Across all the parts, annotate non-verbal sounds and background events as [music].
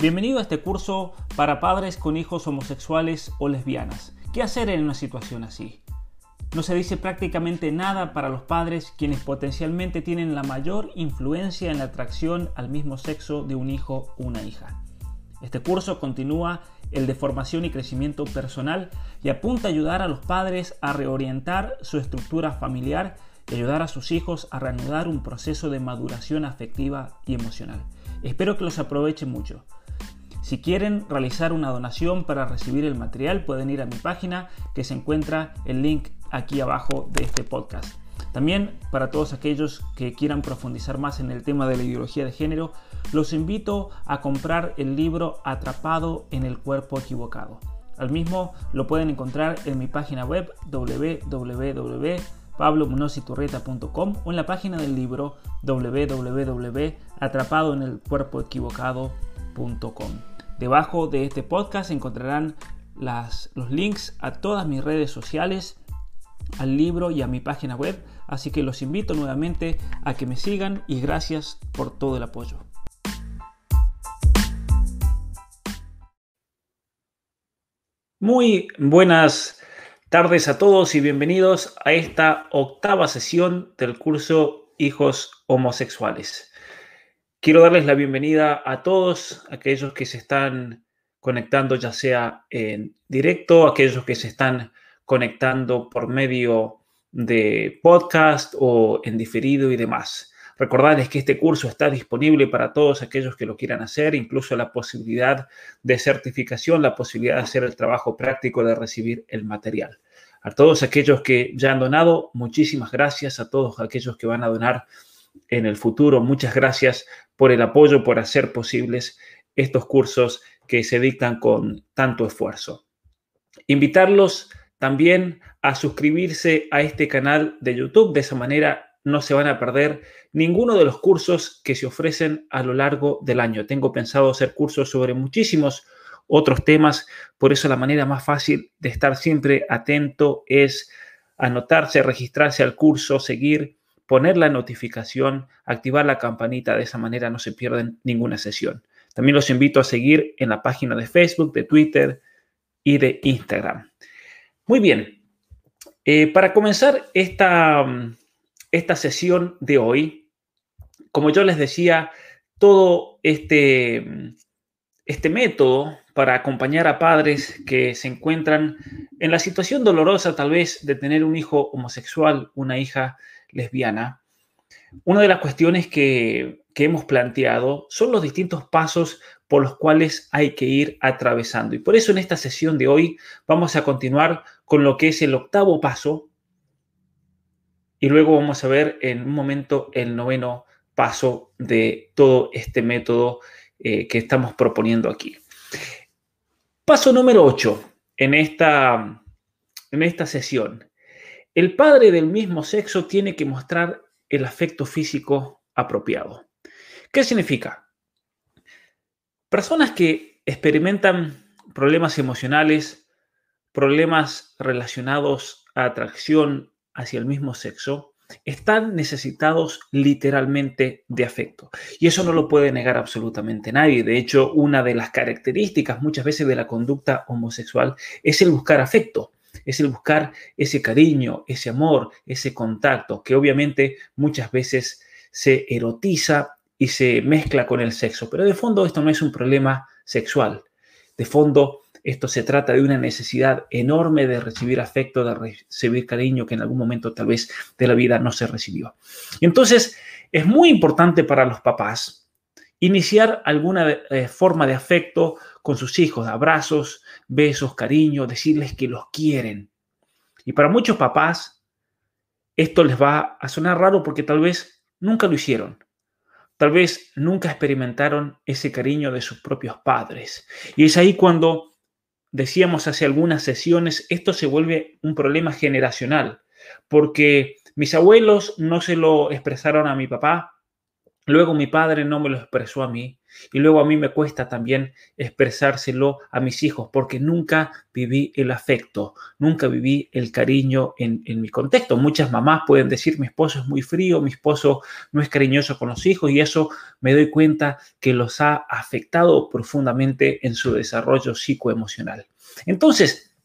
Bienvenido a este curso para padres con hijos homosexuales o lesbianas. ¿Qué hacer en una situación así? No se dice prácticamente nada para los padres quienes potencialmente tienen la mayor influencia en la atracción al mismo sexo de un hijo o una hija. Este curso continúa el de formación y crecimiento personal y apunta a ayudar a los padres a reorientar su estructura familiar y ayudar a sus hijos a reanudar un proceso de maduración afectiva y emocional. Espero que los aprovechen mucho. Si quieren realizar una donación para recibir el material, pueden ir a mi página que se encuentra el link aquí abajo de este podcast. También para todos aquellos que quieran profundizar más en el tema de la ideología de género, los invito a comprar el libro Atrapado en el cuerpo equivocado. Al mismo lo pueden encontrar en mi página web www.pablomunociturreta.com o en la página del libro www.atrapadoenelcuerpoequivocado.com. Debajo de este podcast encontrarán los links a todas mis redes sociales, al libro y a mi página web, así que los invito nuevamente a que me sigan y gracias por todo el apoyo. Muy buenas tardes a todos y bienvenidos a esta octava sesión del curso Hijos Homosexuales. Quiero darles la bienvenida a todos aquellos que se están conectando ya sea en directo, aquellos que se están conectando por medio de podcast o en diferido y demás. Recordarles que este curso está disponible para todos aquellos que lo quieran hacer, incluso la posibilidad de certificación, la posibilidad de hacer el trabajo práctico de recibir el material. A todos aquellos que ya han donado, muchísimas gracias. A todos aquellos que van a donar en el futuro, muchas gracias por el apoyo, por hacer posibles estos cursos que se dictan con tanto esfuerzo. Invitarlos también a suscribirse a este canal de YouTube, de esa manera no se van a perder ninguno de los cursos que se ofrecen a lo largo del año. Tengo pensado hacer cursos sobre muchísimos otros temas, por eso la manera más fácil de estar siempre atento es anotarse, registrarse al curso, seguir poner la notificación, activar la campanita, de esa manera no se pierden ninguna sesión. También los invito a seguir en la página de Facebook, de Twitter y de Instagram. Muy bien, eh, para comenzar esta, esta sesión de hoy, como yo les decía, todo este, este método para acompañar a padres que se encuentran en la situación dolorosa tal vez de tener un hijo homosexual, una hija lesbiana, una de las cuestiones que, hemos planteado son los distintos pasos por los cuales hay que ir atravesando. Y por eso en esta sesión de hoy vamos a continuar con lo que es el octavo paso y luego vamos a ver en un momento el noveno paso de todo este método eh, que estamos proponiendo aquí. Paso número 8 en esta, en esta sesión. El padre del mismo sexo tiene que mostrar el afecto físico apropiado. ¿Qué significa? Personas que experimentan problemas emocionales, problemas relacionados a atracción hacia el mismo sexo, están necesitados literalmente de afecto. Y eso no lo puede negar absolutamente nadie. De hecho, una de las características muchas veces de la conducta homosexual es el buscar afecto es el buscar ese cariño, ese amor, ese contacto, que obviamente muchas veces se erotiza y se mezcla con el sexo. Pero de fondo esto no es un problema sexual. De fondo esto se trata de una necesidad enorme de recibir afecto, de recibir cariño que en algún momento tal vez de la vida no se recibió. Entonces es muy importante para los papás iniciar alguna eh, forma de afecto con sus hijos, abrazos, besos, cariño, decirles que los quieren. Y para muchos papás, esto les va a sonar raro porque tal vez nunca lo hicieron. Tal vez nunca experimentaron ese cariño de sus propios padres. Y es ahí cuando decíamos hace algunas sesiones, esto se vuelve un problema generacional, porque mis abuelos no se lo expresaron a mi papá, Luego mi padre no me lo expresó a mí y luego a mí me cuesta también expresárselo a mis hijos porque nunca viví el afecto, nunca viví el cariño en, mi contexto. Muchas mamás pueden decir mi esposo es muy frío, mi esposo no es cariñoso con los hijos y eso me doy cuenta que los ha afectado profundamente en su desarrollo psicoemocional. Entonces,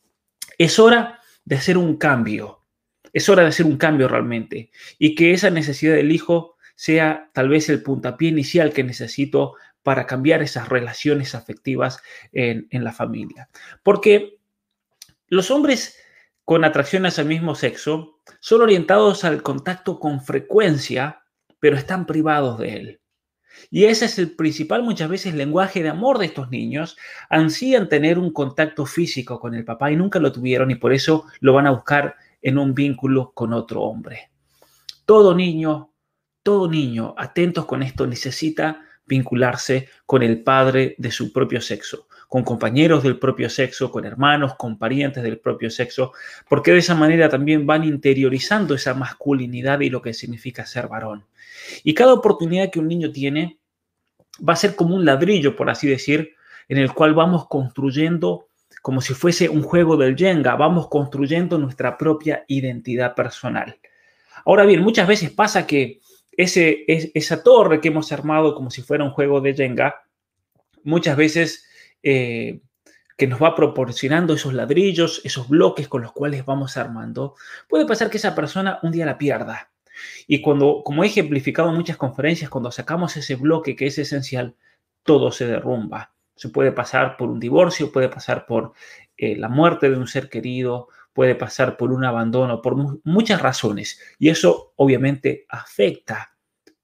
es hora de hacer un cambio, es hora de hacer un cambio realmente y que esa necesidad del hijo sea tal vez el puntapié inicial que necesito para cambiar esas relaciones afectivas en, la familia. Porque los hombres con atracciones al mismo sexo son orientados al contacto con frecuencia, pero están privados de él. Y ese es el principal muchas veces lenguaje de amor de estos niños. Ansían tener un contacto físico con el papá y nunca lo tuvieron y por eso lo van a buscar en un vínculo con otro hombre. Todo niño todo niño, atentos con esto, necesita vincularse con el padre de su propio sexo, con compañeros del propio sexo, con hermanos, con parientes del propio sexo, porque de esa manera también van interiorizando esa masculinidad y lo que significa ser varón. Y cada oportunidad que un niño tiene va a ser como un ladrillo, por así decir, en el cual vamos construyendo como si fuese un juego del Jenga, vamos construyendo nuestra propia identidad personal. Ahora bien, muchas veces pasa que ese, esa torre que hemos armado como si fuera un juego de Jenga, muchas veces eh, que nos va proporcionando esos ladrillos, esos bloques con los cuales vamos armando, puede pasar que esa persona un día la pierda. Y cuando, como he ejemplificado en muchas conferencias, cuando sacamos ese bloque que es esencial, todo se derrumba. Se puede pasar por un divorcio, puede pasar por eh, la muerte de un ser querido, puede pasar por un abandono, por muchas razones. Y eso obviamente afecta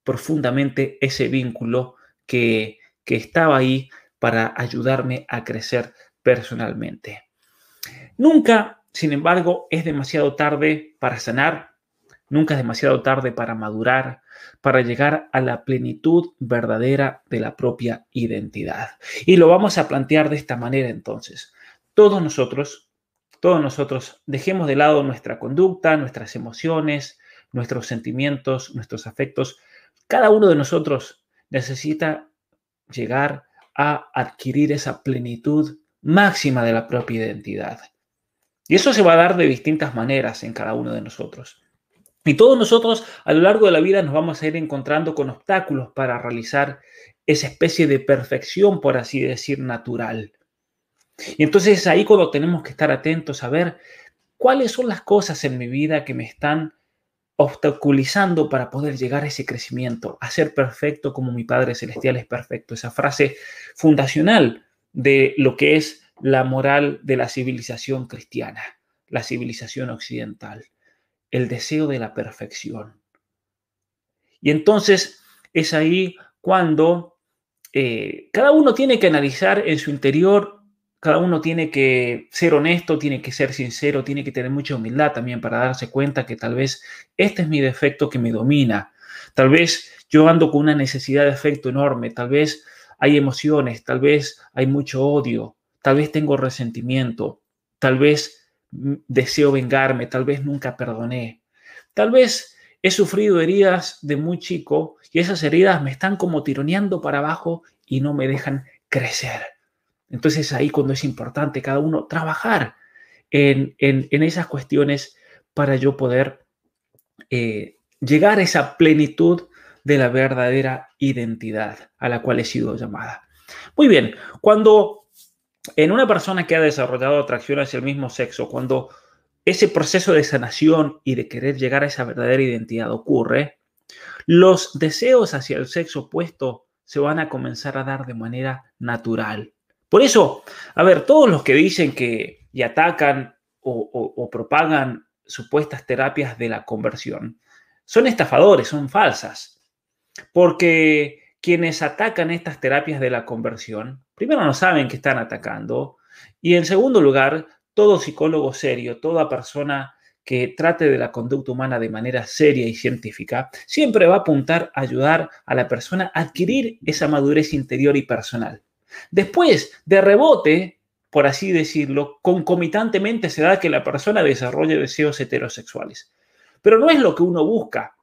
profundamente ese vínculo que, que estaba ahí para ayudarme a crecer personalmente. Nunca, sin embargo, es demasiado tarde para sanar, nunca es demasiado tarde para madurar, para llegar a la plenitud verdadera de la propia identidad. Y lo vamos a plantear de esta manera entonces. Todos nosotros todos nosotros dejemos de lado nuestra conducta, nuestras emociones, nuestros sentimientos, nuestros afectos. Cada uno de nosotros necesita llegar a adquirir esa plenitud máxima de la propia identidad. Y eso se va a dar de distintas maneras en cada uno de nosotros. Y todos nosotros a lo largo de la vida nos vamos a ir encontrando con obstáculos para realizar esa especie de perfección, por así decir, natural. Y entonces es ahí cuando tenemos que estar atentos a ver cuáles son las cosas en mi vida que me están obstaculizando para poder llegar a ese crecimiento, a ser perfecto como mi Padre Celestial es perfecto. Esa frase fundacional de lo que es la moral de la civilización cristiana, la civilización occidental, el deseo de la perfección. Y entonces es ahí cuando eh, cada uno tiene que analizar en su interior cada uno tiene que ser honesto, tiene que ser sincero, tiene que tener mucha humildad también para darse cuenta que tal vez este es mi defecto que me domina. Tal vez yo ando con una necesidad de afecto enorme, tal vez hay emociones, tal vez hay mucho odio, tal vez tengo resentimiento, tal vez deseo vengarme, tal vez nunca perdoné. Tal vez he sufrido heridas de muy chico y esas heridas me están como tironeando para abajo y no me dejan crecer. Entonces ahí cuando es importante cada uno trabajar en, esas cuestiones para yo poder eh, llegar a esa plenitud de la verdadera identidad a la cual he sido llamada. Muy bien, cuando en una persona que ha desarrollado atracción hacia el mismo sexo, cuando ese proceso de sanación y de querer llegar a esa verdadera identidad ocurre, los deseos hacia el sexo opuesto se van a comenzar a dar de manera natural. Por eso, a ver, todos los que dicen que y atacan o, propagan supuestas terapias de la conversión son estafadores, son falsas. Porque quienes atacan estas terapias de la conversión, primero no saben que están atacando y en segundo lugar, todo psicólogo serio, toda persona que trate de la conducta humana de manera seria y científica, siempre va a apuntar a ayudar a la persona a adquirir esa madurez interior y personal. Después, de rebote, por así decirlo, concomitantemente se da que la persona desarrolle deseos heterosexuales. Pero no es lo que uno busca,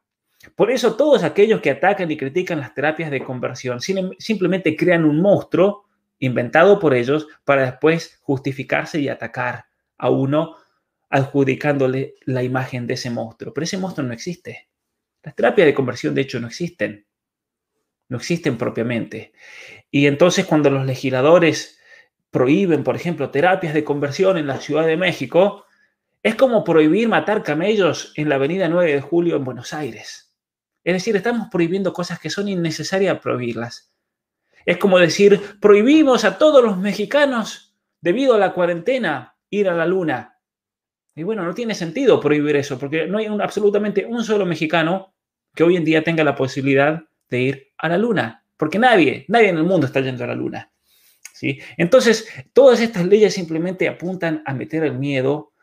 Por eso todos aquellos que atacan y critican las terapias de conversión simplemente crean un monstruo inventado por ellos para después justificarse y atacar a uno adjudicándole la imagen de ese monstruo. Pero ese monstruo no existe. Las terapias de conversión, de hecho, no existen. No existen propiamente. Y entonces cuando los legisladores prohíben, por ejemplo, terapias de conversión en la Ciudad de México, es como prohibir matar camellos en la Avenida 9 de Julio en Buenos Aires. Es decir, estamos prohibiendo cosas que son innecesarias prohibirlas. Es como decir, prohibimos a todos los mexicanos, debido a la cuarentena, ir a la luna. Y bueno, no tiene sentido prohibir eso, porque no hay absolutamente un solo mexicano que hoy en día tenga la posibilidad de ir a la luna, porque nadie, nadie en el mundo está yendo a la luna. ¿sí? Entonces, todas estas leyes simplemente apuntan a meter el miedo,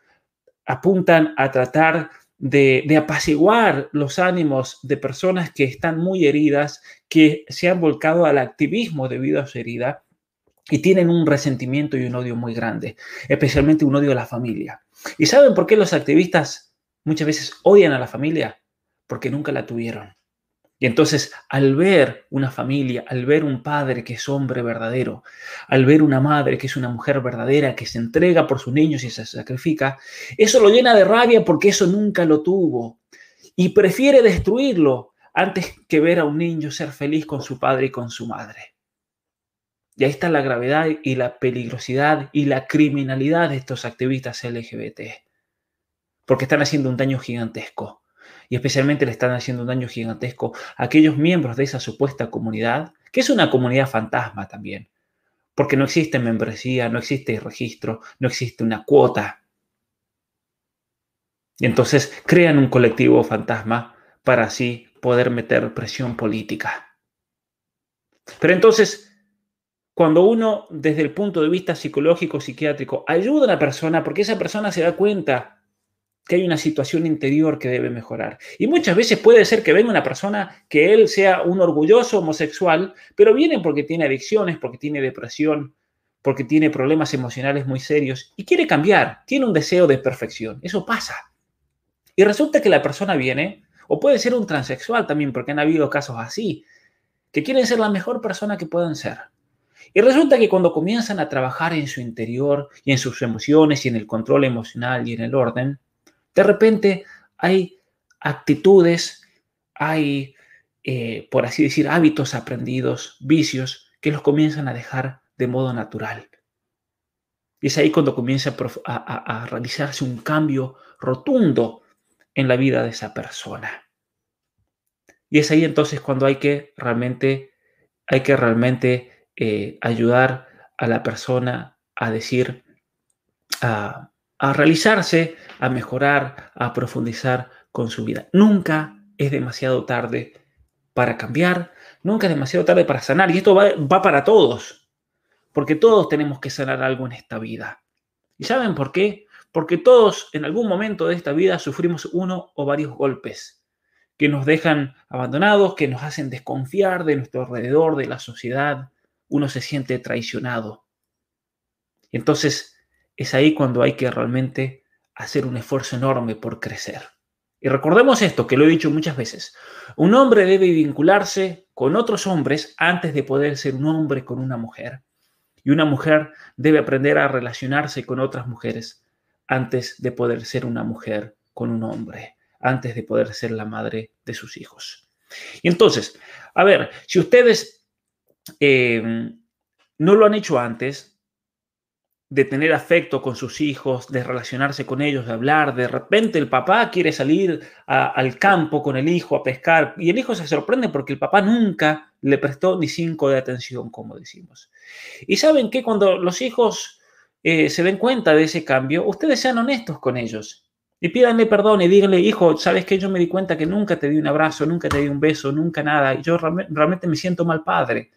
apuntan a tratar de, de, apaciguar los ánimos de personas que están muy heridas, que se han volcado al activismo debido a su herida y tienen un resentimiento y un odio muy grande, especialmente un odio a la familia. ¿Y saben por qué los activistas muchas veces odian a la familia? Porque nunca la tuvieron. Entonces, al ver una familia, al ver un padre que es hombre verdadero, al ver una madre que es una mujer verdadera, que se entrega por sus niños y se sacrifica, eso lo llena de rabia porque eso nunca lo tuvo. Y prefiere destruirlo antes que ver a un niño ser feliz con su padre y con su madre. Y ahí está la gravedad y la peligrosidad y la criminalidad de estos activistas LGBT. Porque están haciendo un daño gigantesco y especialmente le están haciendo un daño gigantesco a aquellos miembros de esa supuesta comunidad, que es una comunidad fantasma también, porque no existe membresía, no existe registro, no existe una cuota. Y entonces crean un colectivo fantasma para así poder meter presión política. Pero entonces, cuando uno, desde el punto de vista psicológico, psiquiátrico, ayuda a una persona, porque esa persona se da cuenta que hay una situación interior que debe mejorar. Y muchas veces puede ser que venga una persona que él sea un orgulloso homosexual, pero viene porque tiene adicciones, porque tiene depresión, porque tiene problemas emocionales muy serios y quiere cambiar, tiene un deseo de perfección. Eso pasa. Y resulta que la persona viene, o puede ser un transexual también, porque han habido casos así, que quieren ser la mejor persona que puedan ser. Y resulta que cuando comienzan a trabajar en su interior y en sus emociones y en el control emocional y en el orden, de repente hay actitudes, hay, eh, por así decir, hábitos aprendidos, vicios, que los comienzan a dejar de modo natural. Y es ahí cuando comienza a, realizarse un cambio rotundo en la vida de esa persona. Y es ahí entonces cuando hay que realmente, hay que realmente eh, ayudar a la persona a decir, a, a realizarse, a mejorar, a profundizar con su vida. Nunca es demasiado tarde para cambiar, nunca es demasiado tarde para sanar. Y esto va, va, para todos, porque todos tenemos que sanar algo en esta vida. ¿Y saben por qué? Porque todos en algún momento de esta vida sufrimos uno o varios golpes que nos dejan abandonados, que nos hacen desconfiar de nuestro alrededor, de la sociedad. Uno se siente traicionado. Entonces, es ahí cuando hay que realmente hacer un esfuerzo enorme por crecer. Y recordemos esto, que lo he dicho muchas veces. Un hombre debe vincularse con otros hombres antes de poder ser un hombre con una mujer. Y una mujer debe aprender a relacionarse con otras mujeres antes de poder ser una mujer con un hombre, antes de poder ser la madre de sus hijos. Y entonces, a ver, si ustedes eh, no lo han hecho antes, de tener afecto con sus hijos, de relacionarse con ellos, de hablar. De repente el papá quiere salir al campo con el hijo a pescar y el hijo se sorprende porque el papá nunca le prestó ni cinco de atención, como decimos. Y saben que cuando los hijos eh, se den cuenta de ese cambio, ustedes sean honestos con ellos. Y pídanle perdón y díganle, hijo, sabes que yo me di cuenta que nunca te di un abrazo, nunca te di un beso, nunca nada. Yo realmente me siento mal padre.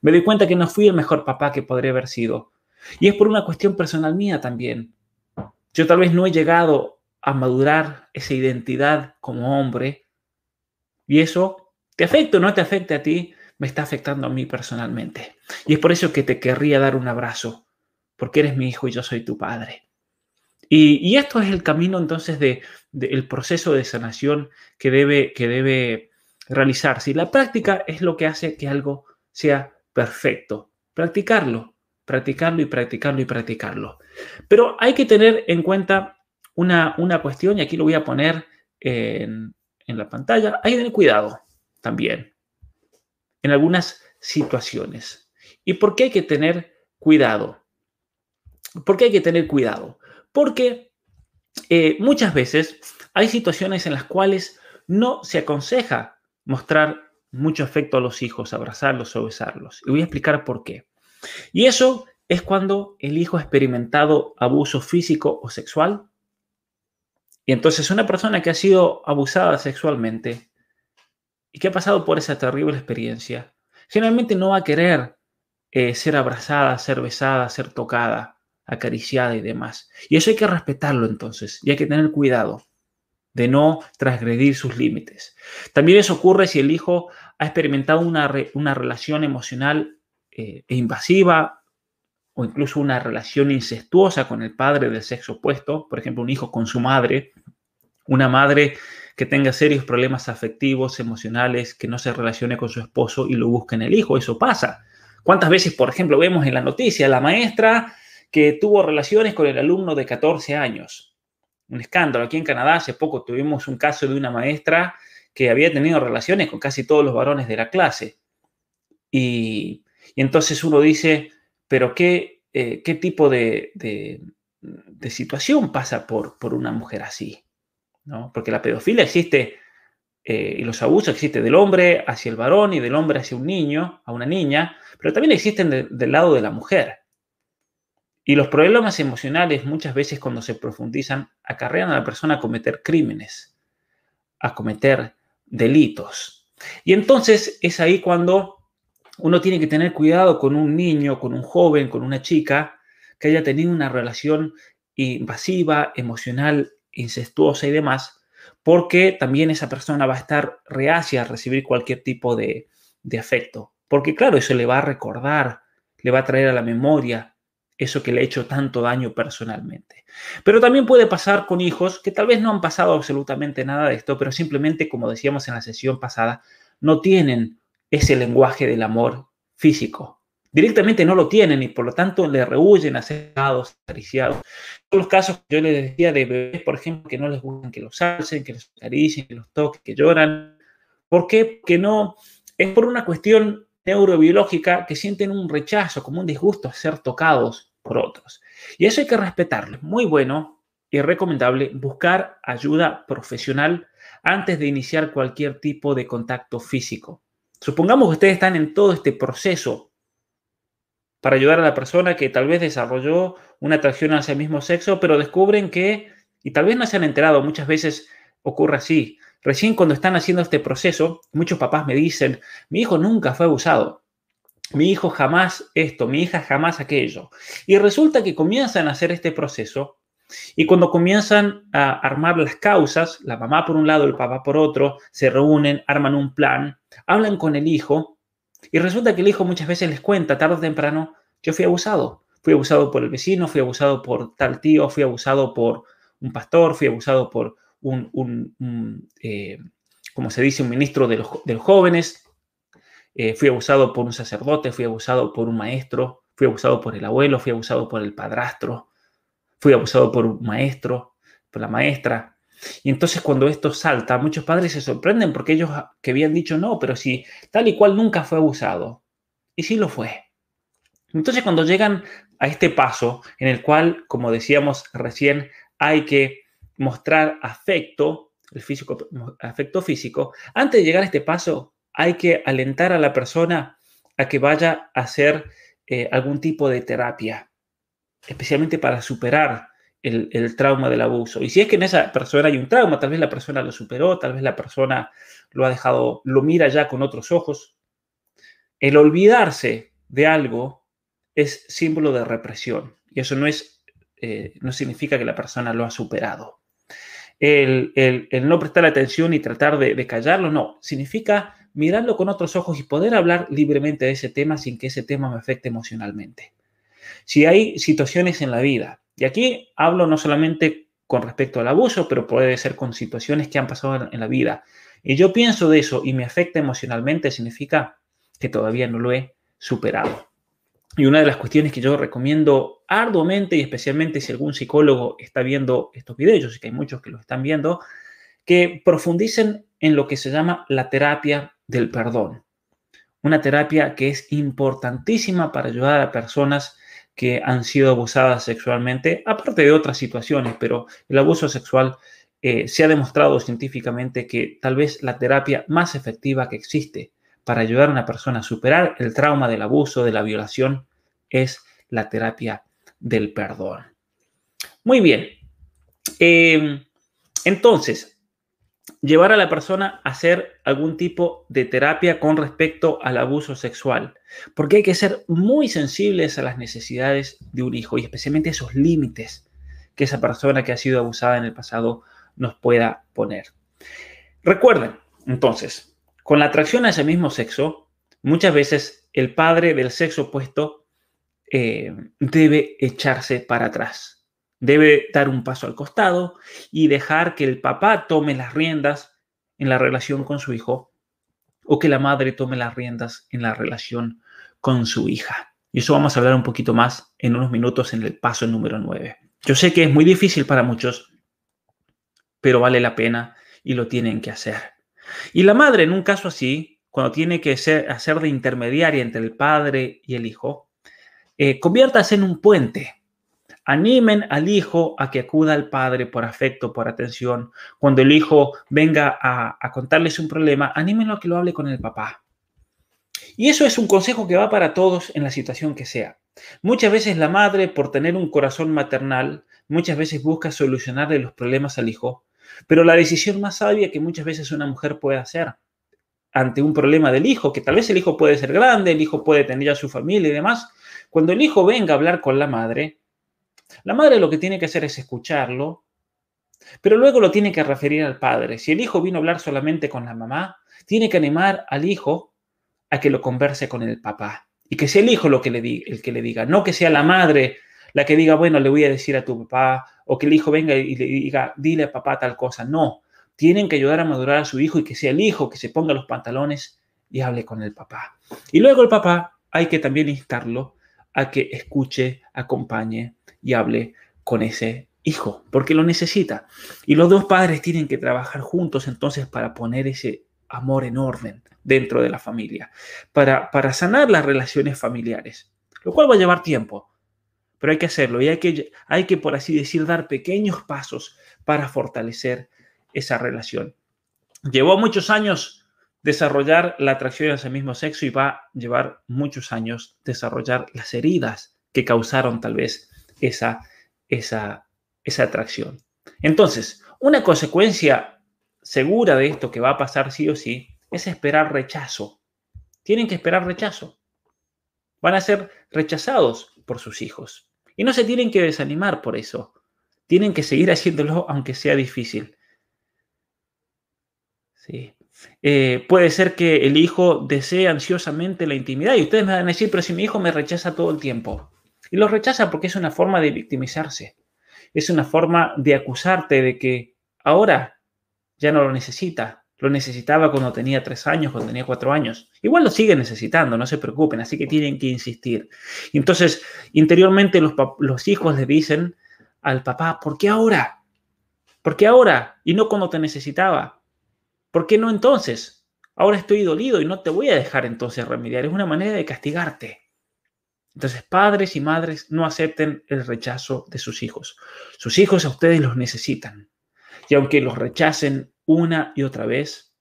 Me di cuenta que no fui el mejor papá que podría haber sido y es por una cuestión personal mía también. Yo tal vez no he llegado a madurar esa identidad como hombre y eso te afecta o no te afecta a ti, me está afectando a mí personalmente. Y es por eso que te querría dar un abrazo, porque eres mi hijo y yo soy tu padre. Y, esto es el camino entonces del de, el proceso de sanación que debe, que debe realizarse. Y la práctica es lo que hace que algo sea perfecto. Practicarlo, practicarlo y practicarlo y practicarlo. Pero hay que tener en cuenta una, una cuestión, y aquí lo voy a poner en, en la pantalla, hay que tener cuidado también en algunas situaciones. ¿Y por qué hay que tener cuidado? ¿Por qué hay que tener cuidado? Porque eh, muchas veces hay situaciones en las cuales no se aconseja mostrar mucho afecto a los hijos, abrazarlos o besarlos. Y voy a explicar por qué. Y eso es cuando el hijo ha experimentado abuso físico o sexual. Y entonces una persona que ha sido abusada sexualmente y que ha pasado por esa terrible experiencia, generalmente no va a querer eh, ser abrazada, ser besada, ser tocada, acariciada y demás. Y eso hay que respetarlo entonces, y hay que tener cuidado de no transgredir sus límites. También eso ocurre si el hijo ha experimentado una, una relación emocional eh, e invasiva o incluso una relación incestuosa con el padre del sexo opuesto, por ejemplo, un hijo con su madre, una madre que tenga serios problemas afectivos, emocionales, que no se relacione con su esposo y lo busque en el hijo, eso pasa. ¿Cuántas veces, por ejemplo, vemos en la noticia la maestra que tuvo relaciones con el alumno de 14 años? Un escándalo. Aquí en Canadá hace poco tuvimos un caso de una maestra que había tenido relaciones con casi todos los varones de la clase. Y, entonces uno dice, pero ¿qué, eh, qué tipo de, de, situación pasa por, por una mujer así? ¿no? Porque la pedofilia existe eh, y los abusos existen del hombre hacia el varón y del hombre hacia un niño, a una niña, pero también existen del lado de la mujer. Y los problemas emocionales muchas veces cuando se profundizan acarrean a la persona a cometer crímenes, a cometer delitos. Y entonces es ahí cuando uno tiene que tener cuidado con un niño, con un joven, con una chica que haya tenido una relación invasiva, emocional, incestuosa y demás, porque también esa persona va a estar reacia a recibir cualquier tipo de, afecto. Porque claro, eso le va a recordar, le va a traer a la memoria eso que le ha hecho tanto daño personalmente. Pero también puede pasar con hijos que tal vez no han pasado absolutamente nada de esto, pero simplemente, como decíamos en la sesión pasada, no tienen ese lenguaje del amor físico. Directamente no lo tienen y por lo tanto le rehuyen a ser acariciados los casos que yo les decía de bebés, por ejemplo, que no les gustan que los alcen, que los acaricien, que los toquen, que lloran. ¿Por qué? Porque no, es por una cuestión neurobiológica que sienten un rechazo, como un disgusto a ser tocados por otros. Y eso hay que respetarlo. Muy bueno y recomendable buscar ayuda profesional antes de iniciar cualquier tipo de contacto físico. Supongamos que ustedes están en todo este proceso para ayudar a la persona que tal vez desarrolló una atracción hacia el mismo sexo, pero descubren que, y tal vez no se han enterado, muchas veces ocurre así. Recién cuando están haciendo este proceso, muchos papás me dicen, mi hijo nunca fue abusado, mi hijo jamás esto, mi hija jamás aquello. Y resulta que comienzan a hacer este proceso y cuando comienzan a armar las causas, la mamá por un lado, el papá por otro, se reúnen, arman un plan, hablan con el hijo y resulta que el hijo muchas veces les cuenta, tarde o temprano, yo fui abusado. Fui abusado por el vecino, fui abusado por tal tío, fui abusado por un pastor, fui abusado por un, eh, como se dice, un ministro de los, jóvenes, eh, fui abusado por un sacerdote, fui abusado por un maestro, fui abusado por el abuelo, fui abusado por el padrastro, fui abusado por un maestro, por la maestra. Y entonces cuando esto salta, muchos padres se sorprenden porque ellos que habían dicho no, pero si tal y cual nunca fue abusado. Y sí lo fue. Entonces cuando llegan a este paso en el cual, como decíamos recién, hay que mostrar afecto, el físico, afecto físico, antes de llegar a este paso hay que alentar a la persona a que vaya a hacer eh, algún tipo de terapia, especialmente para superar el, trauma del abuso. Y si es que en esa persona hay un trauma, tal vez la persona lo superó, tal vez la persona lo ha dejado, lo mira ya con otros ojos. El olvidarse de algo es símbolo de represión y eso no es, eh, no significa que la persona lo ha superado. El, no prestar atención y tratar de, de callarlo, no, significa mirarlo con otros ojos y poder hablar libremente de ese tema sin que ese tema me afecte emocionalmente. Si hay situaciones en la vida y aquí hablo no solamente con respecto al abuso, pero puede ser con situaciones que han pasado en, la vida, y yo pienso de eso y me afecta emocionalmente, significa que todavía no lo he superado. Y una de las cuestiones que yo recomiendo arduamente, y especialmente si algún psicólogo está viendo estos videos, yo sé que hay muchos que lo están viendo, que profundicen en lo que se llama la terapia del perdón. Una terapia que es importantísima para ayudar a personas que han sido abusadas sexualmente, aparte de otras situaciones, pero el abuso sexual eh, se ha demostrado científicamente que tal vez la terapia más efectiva que existe para ayudar a una persona a superar el trauma del abuso, de la violación, es la terapia del perdón. Muy bien. Em, entonces, llevar a la persona a hacer algún tipo de terapia con respecto al abuso sexual, porque hay que ser muy sensibles a las necesidades de un hijo y especialmente esos límites que esa persona que ha sido abusada en el pasado nos pueda poner. Recuerden, entonces, con la atracción a ese mismo sexo, muchas veces el padre del sexo opuesto eh, debe echarse para atrás, debe dar un paso al costado y dejar que el papá tome las riendas en la relación con su hijo o que la madre tome las riendas en la relación con su hija. Y eso vamos a hablar un poquito más en unos minutos en el paso número 9. Yo sé que es muy difícil para muchos, pero vale la pena y lo tienen que hacer. Y la madre, en un caso así, cuando tiene que ser, hacer de intermediaria entre el padre y el hijo, eh, en un puente. Animen al hijo a que acuda al padre por afecto, por atención. Cuando el hijo venga a, contarles un problema, anímenlo a que lo hable con el papá. Y eso es un consejo que va para todos en la situación que sea. Muchas veces la madre, por tener un corazón maternal, muchas veces busca solucionarle los problemas al hijo, pero la decisión más sabia que muchas veces una mujer puede hacer ante un problema del hijo, que tal vez el hijo puede ser grande, el hijo puede tener ya su familia y demás, cuando el hijo venga a hablar con la madre, la madre lo que tiene que hacer es escucharlo, pero luego lo tiene que referir al padre. Si el hijo vino a hablar solamente con la mamá, tiene que animar al hijo a que lo converse con el papá. Y que sea el hijo lo que le el que le diga, no que sea la madre la que diga, bueno, le voy a decir a tu papá, o que el hijo venga y le diga, dile a papá tal cosa. No, tienen que ayudar a madurar a su hijo y que sea el hijo que se ponga los pantalones y hable con el papá. Y luego el papá hay que también instarlo a que escuche, acompañe y hable con ese hijo, porque lo necesita. Y los dos padres tienen que trabajar juntos entonces para poner ese amor en orden dentro de la familia, para, para sanar las relaciones familiares, lo cual va a llevar tiempo, pero hay que hacerlo y hay que, hay que, por así decir, dar pequeños pasos para fortalecer esa relación. Llevó muchos años desarrollar la atracción hacia el mismo sexo y va a llevar muchos años desarrollar las heridas que causaron tal vez esa, esa, esa atracción. Entonces, una consecuencia segura de esto que va a pasar sí o sí es esperar rechazo. Tienen que esperar rechazo. Van a ser rechazados por sus hijos. Y no se tienen que desanimar por eso. Tienen que seguir haciéndolo aunque sea difícil. Sí. Eh, puede ser que el hijo desee ansiosamente la intimidad y ustedes me van a decir, pero si mi hijo me rechaza todo el tiempo. Y lo rechaza porque es una forma de victimizarse. Es una forma de acusarte de que ahora ya no lo necesita, lo necesitaba cuando tenía tres años, cuando tenía cuatro años. Igual lo sigue necesitando, no se preocupen, así que tienen que insistir. Entonces, interiormente los, los hijos le dicen al papá, ¿por qué ahora? ¿Por qué ahora? Y no cuando te necesitaba. ¿Por qué no entonces? Ahora estoy dolido y no te voy a dejar entonces remediar. Es una manera de castigarte. Entonces, padres y madres no acepten el rechazo de sus hijos. Sus hijos a ustedes los necesitan. Y aunque los rechacen una y otra vez,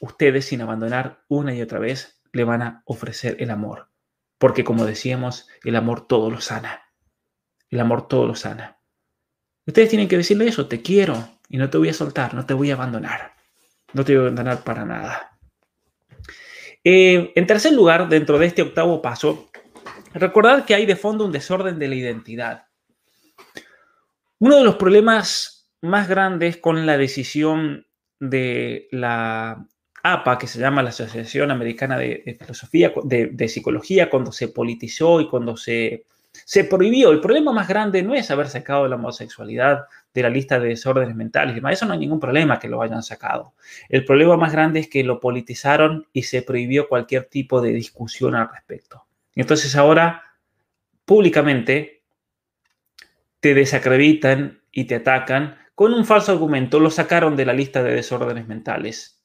ustedes sin abandonar una y otra vez le van a ofrecer el amor. Porque como decíamos, el amor todo lo sana. El amor todo lo sana. Ustedes tienen que decirle eso, te quiero y no te voy a soltar, no te voy a abandonar. No te voy a abandonar para nada. Eh, en tercer lugar, dentro de este octavo paso, recordar que hay de fondo un desorden de la identidad. Uno de los problemas más grandes con la decisión de la APA, que se llama la Asociación Americana de, Filosofía, de, Psicología, cuando se politizó y cuando se Se prohibió. El problema más grande no es haber sacado la homosexualidad de la lista de desórdenes mentales. Eso no hay ningún problema que lo hayan sacado. El problema más grande es que lo politizaron y se prohibió cualquier tipo de discusión al respecto. Entonces ahora, públicamente, te desacreditan y te atacan con un falso argumento. Lo sacaron de la lista de desórdenes mentales.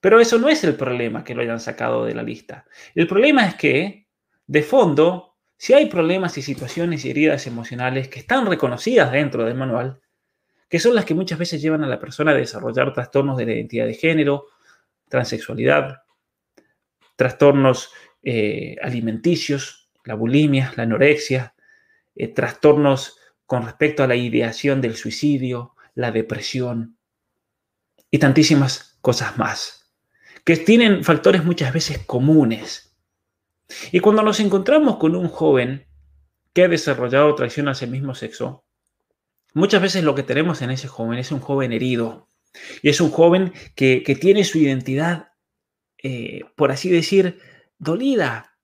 Pero eso no es el problema que lo hayan sacado de la lista. El problema es que, de fondo, si hay problemas y situaciones y heridas emocionales que están reconocidas dentro del manual, que son las que muchas veces llevan a la persona a desarrollar trastornos de la identidad de género, transexualidad, trastornos eh, alimenticios, la bulimia, la anorexia, eh, trastornos con respecto a la ideación del suicidio, la depresión y tantísimas cosas más, que tienen factores muchas veces comunes y cuando nos encontramos con un joven que ha desarrollado traición hacia el mismo sexo, muchas veces lo que tenemos en ese joven es un joven herido. Y es un joven que, tiene su identidad, eh, por así decir, dolida.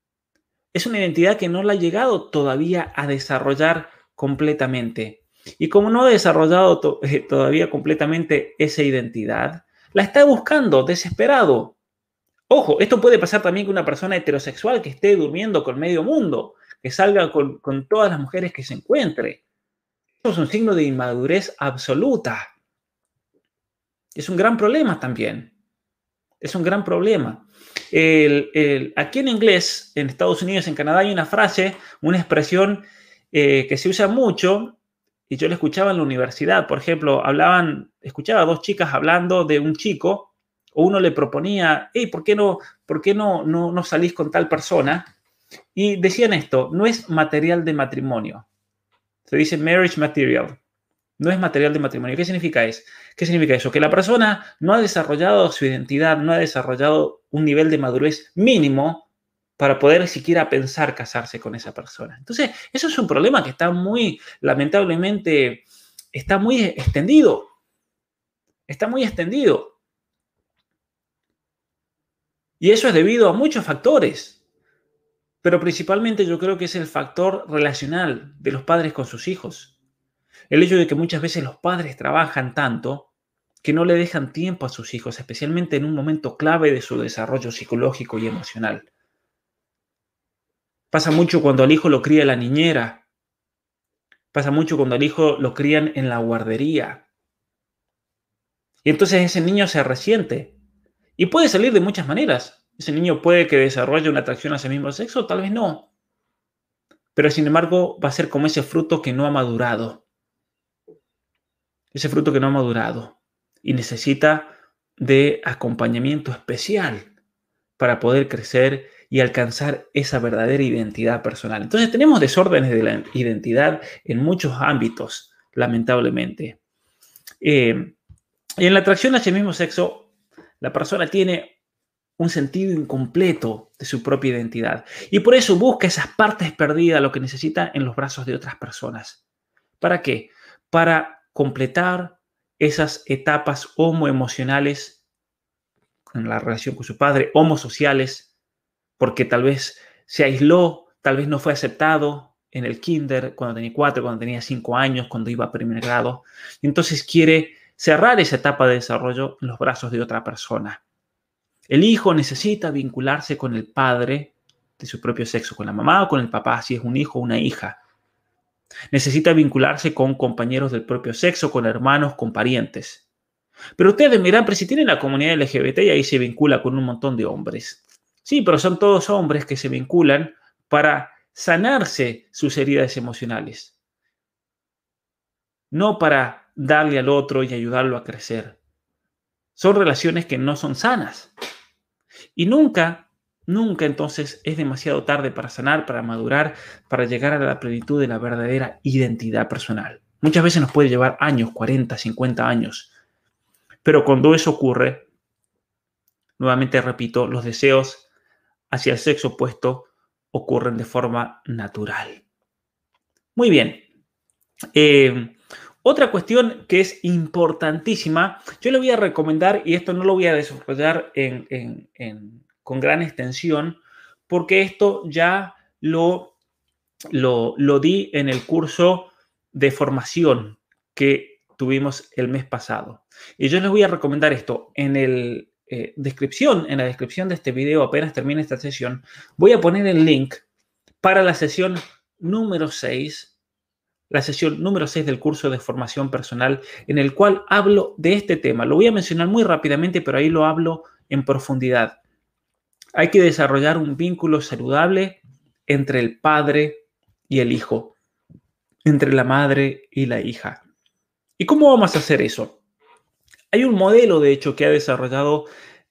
Es una identidad que no la ha llegado todavía a desarrollar completamente. Y como no ha desarrollado [laughs] todavía completamente esa identidad, la está buscando desesperado. Ojo, esto puede pasar también con una persona heterosexual que esté durmiendo con medio mundo, que salga con, todas las mujeres que se encuentre. Eso es un signo de inmadurez absoluta. Es un gran problema también. Es un gran problema. Aquí en inglés, en Estados Unidos, en Canadá, hay una frase, una expresión eh, que se usa mucho y yo la escuchaba en la universidad. Por ejemplo, hablaban, escuchaba a dos chicas hablando de un chico o uno le proponía, hey, ¿por qué, no, por qué no, no, no salís con tal persona? Y decían esto, no es material de matrimonio. Se dice marriage material. No es material de matrimonio. ¿Qué significa, eso? ¿Qué significa eso? Que la persona no ha desarrollado su identidad, no ha desarrollado un nivel de madurez mínimo para poder siquiera pensar casarse con esa persona. Entonces, eso es un problema que está muy, lamentablemente, está muy extendido. Está muy extendido. Y eso es debido a muchos factores, pero principalmente yo creo que es el factor relacional de los padres con sus hijos. El hecho de que muchas veces los padres trabajan tanto que no le dejan tiempo a sus hijos, especialmente en un momento clave de su desarrollo psicológico y emocional. Pasa mucho cuando al hijo lo cría la niñera. Pasa mucho cuando al hijo lo crían en la guardería. Y entonces ese niño se resiente y puede salir de muchas maneras. Ese niño puede que desarrolle una atracción hacia el mismo sexo, tal vez no. Pero sin embargo va a ser como ese fruto que no ha madurado. Ese fruto que no ha madurado. Y necesita de acompañamiento especial para poder crecer y alcanzar esa verdadera identidad personal. Entonces tenemos desórdenes de la identidad en muchos ámbitos, lamentablemente. Eh, y en la atracción hacia el mismo sexo la persona tiene un sentido incompleto de su propia identidad y por eso busca esas partes perdidas, lo que necesita en los brazos de otras personas. ¿Para qué? Para completar esas etapas homoemocionales en la relación con su padre, homosociales, porque tal vez se aisló, tal vez no fue aceptado en el kinder cuando tenía cuatro, cuando tenía cinco años, cuando iba a primer grado. Y entonces quiere cerrar esa etapa de desarrollo en los brazos de otra persona. El hijo necesita vincularse con el padre de su propio sexo, con la mamá o con el papá, si es un hijo o una hija. Necesita vincularse con compañeros del propio sexo, con hermanos, con parientes. Pero ustedes miran, pero si tienen la comunidad LGBT y ahí se vincula con un montón de hombres. Sí, pero son todos hombres que se vinculan para sanarse sus heridas emocionales. No para darle al otro y ayudarlo a crecer. Son relaciones que no son sanas. Y nunca, nunca entonces es demasiado tarde para sanar, para madurar, para llegar a la plenitud de la verdadera identidad personal. Muchas veces nos puede llevar años, 40, 50 años. Pero cuando eso ocurre, nuevamente repito, los deseos hacia el sexo opuesto ocurren de forma natural. Con bien. Eh, otra cuestión que es importantísima, yo le voy a recomendar, y esto no lo voy a desarrollar con gran extensión, porque esto ya lo lo, lo di en el curso de formación que tuvimos el mes pasado. Y yo les voy a recomendar esto. En el eh, descripción, en la descripción de este video, apenas termine esta sesión, voy a poner el link para la sesión número 6, la sesión número 6 del curso de formación personal, en el cual hablo de este tema. Lo voy a mencionar muy rápidamente, pero ahí lo hablo en profundidad. Hay que desarrollar un vínculo saludable entre el padre y el hijo, entre la madre y la hija. ¿Y cómo vamos a hacer eso? Hay un modelo, de hecho, que ha desarrollado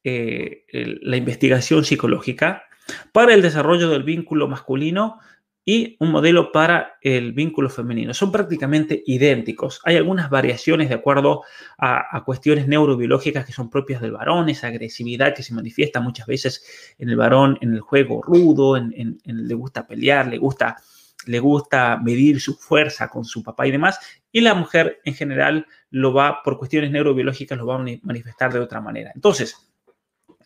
eh, la investigación psicológica para el desarrollo del vínculo masculino y un modelo para el vínculo femenino. Son prácticamente idénticos. Hay algunas variaciones de acuerdo a, cuestiones neurobiológicas que son propias del varón, esa agresividad que se manifiesta muchas veces en el varón en el juego rudo, en, le gusta pelear, le gusta, le gusta medir su fuerza con su papá y demás, y la mujer en general lo va, por cuestiones neurobiológicas, lo va a manifestar de otra manera. Entonces,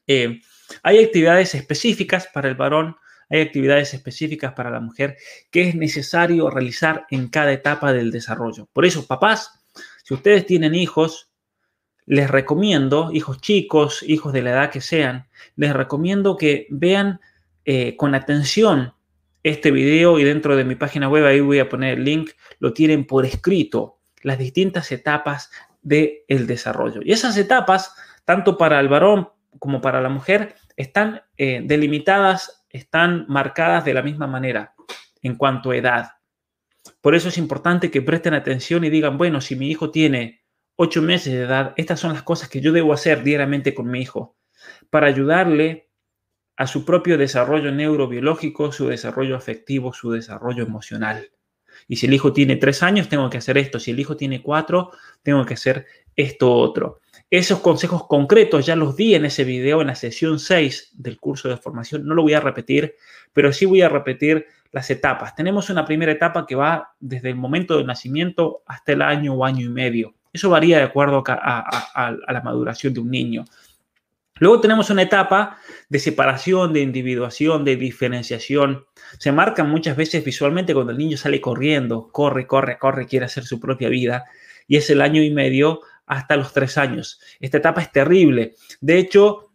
eh, hay actividades específicas para el varón, hay actividades específicas para la mujer que es necesario realizar en cada etapa del desarrollo. Por eso, papás, si ustedes tienen hijos, les recomiendo, hijos chicos, hijos de la edad que sean, les recomiendo que vean eh, con atención este video y dentro de mi página web, ahí voy a poner el link, lo tienen por escrito, las distintas etapas del desarrollo. Y esas etapas, tanto para el varón como para la mujer, están eh, delimitadas están marcadas de la misma manera en cuanto a edad. Por eso es importante que presten atención y digan, bueno, si mi hijo tiene ocho meses de edad, estas son las cosas que yo debo hacer diariamente con mi hijo para ayudarle a su propio desarrollo neurobiológico, su desarrollo afectivo, su desarrollo emocional. Y si el hijo tiene tres años, tengo que hacer esto. Si el hijo tiene cuatro, tengo que hacer esto otro. Esos consejos concretos ya los di en ese video, en la sesión 6 del curso de formación. No lo voy a repetir, pero sí voy a repetir las etapas. Tenemos una primera etapa que va desde el momento del nacimiento hasta el año o año y medio. Eso varía de acuerdo a, la maduración de un niño. Luego tenemos una etapa de separación, de individuación, de diferenciación. Se marcan muchas veces visualmente cuando el niño sale corriendo, corre, corre, corre, quiere hacer su propia vida. Y es el año y medio hasta los tres años. Esta etapa es terrible. De hecho,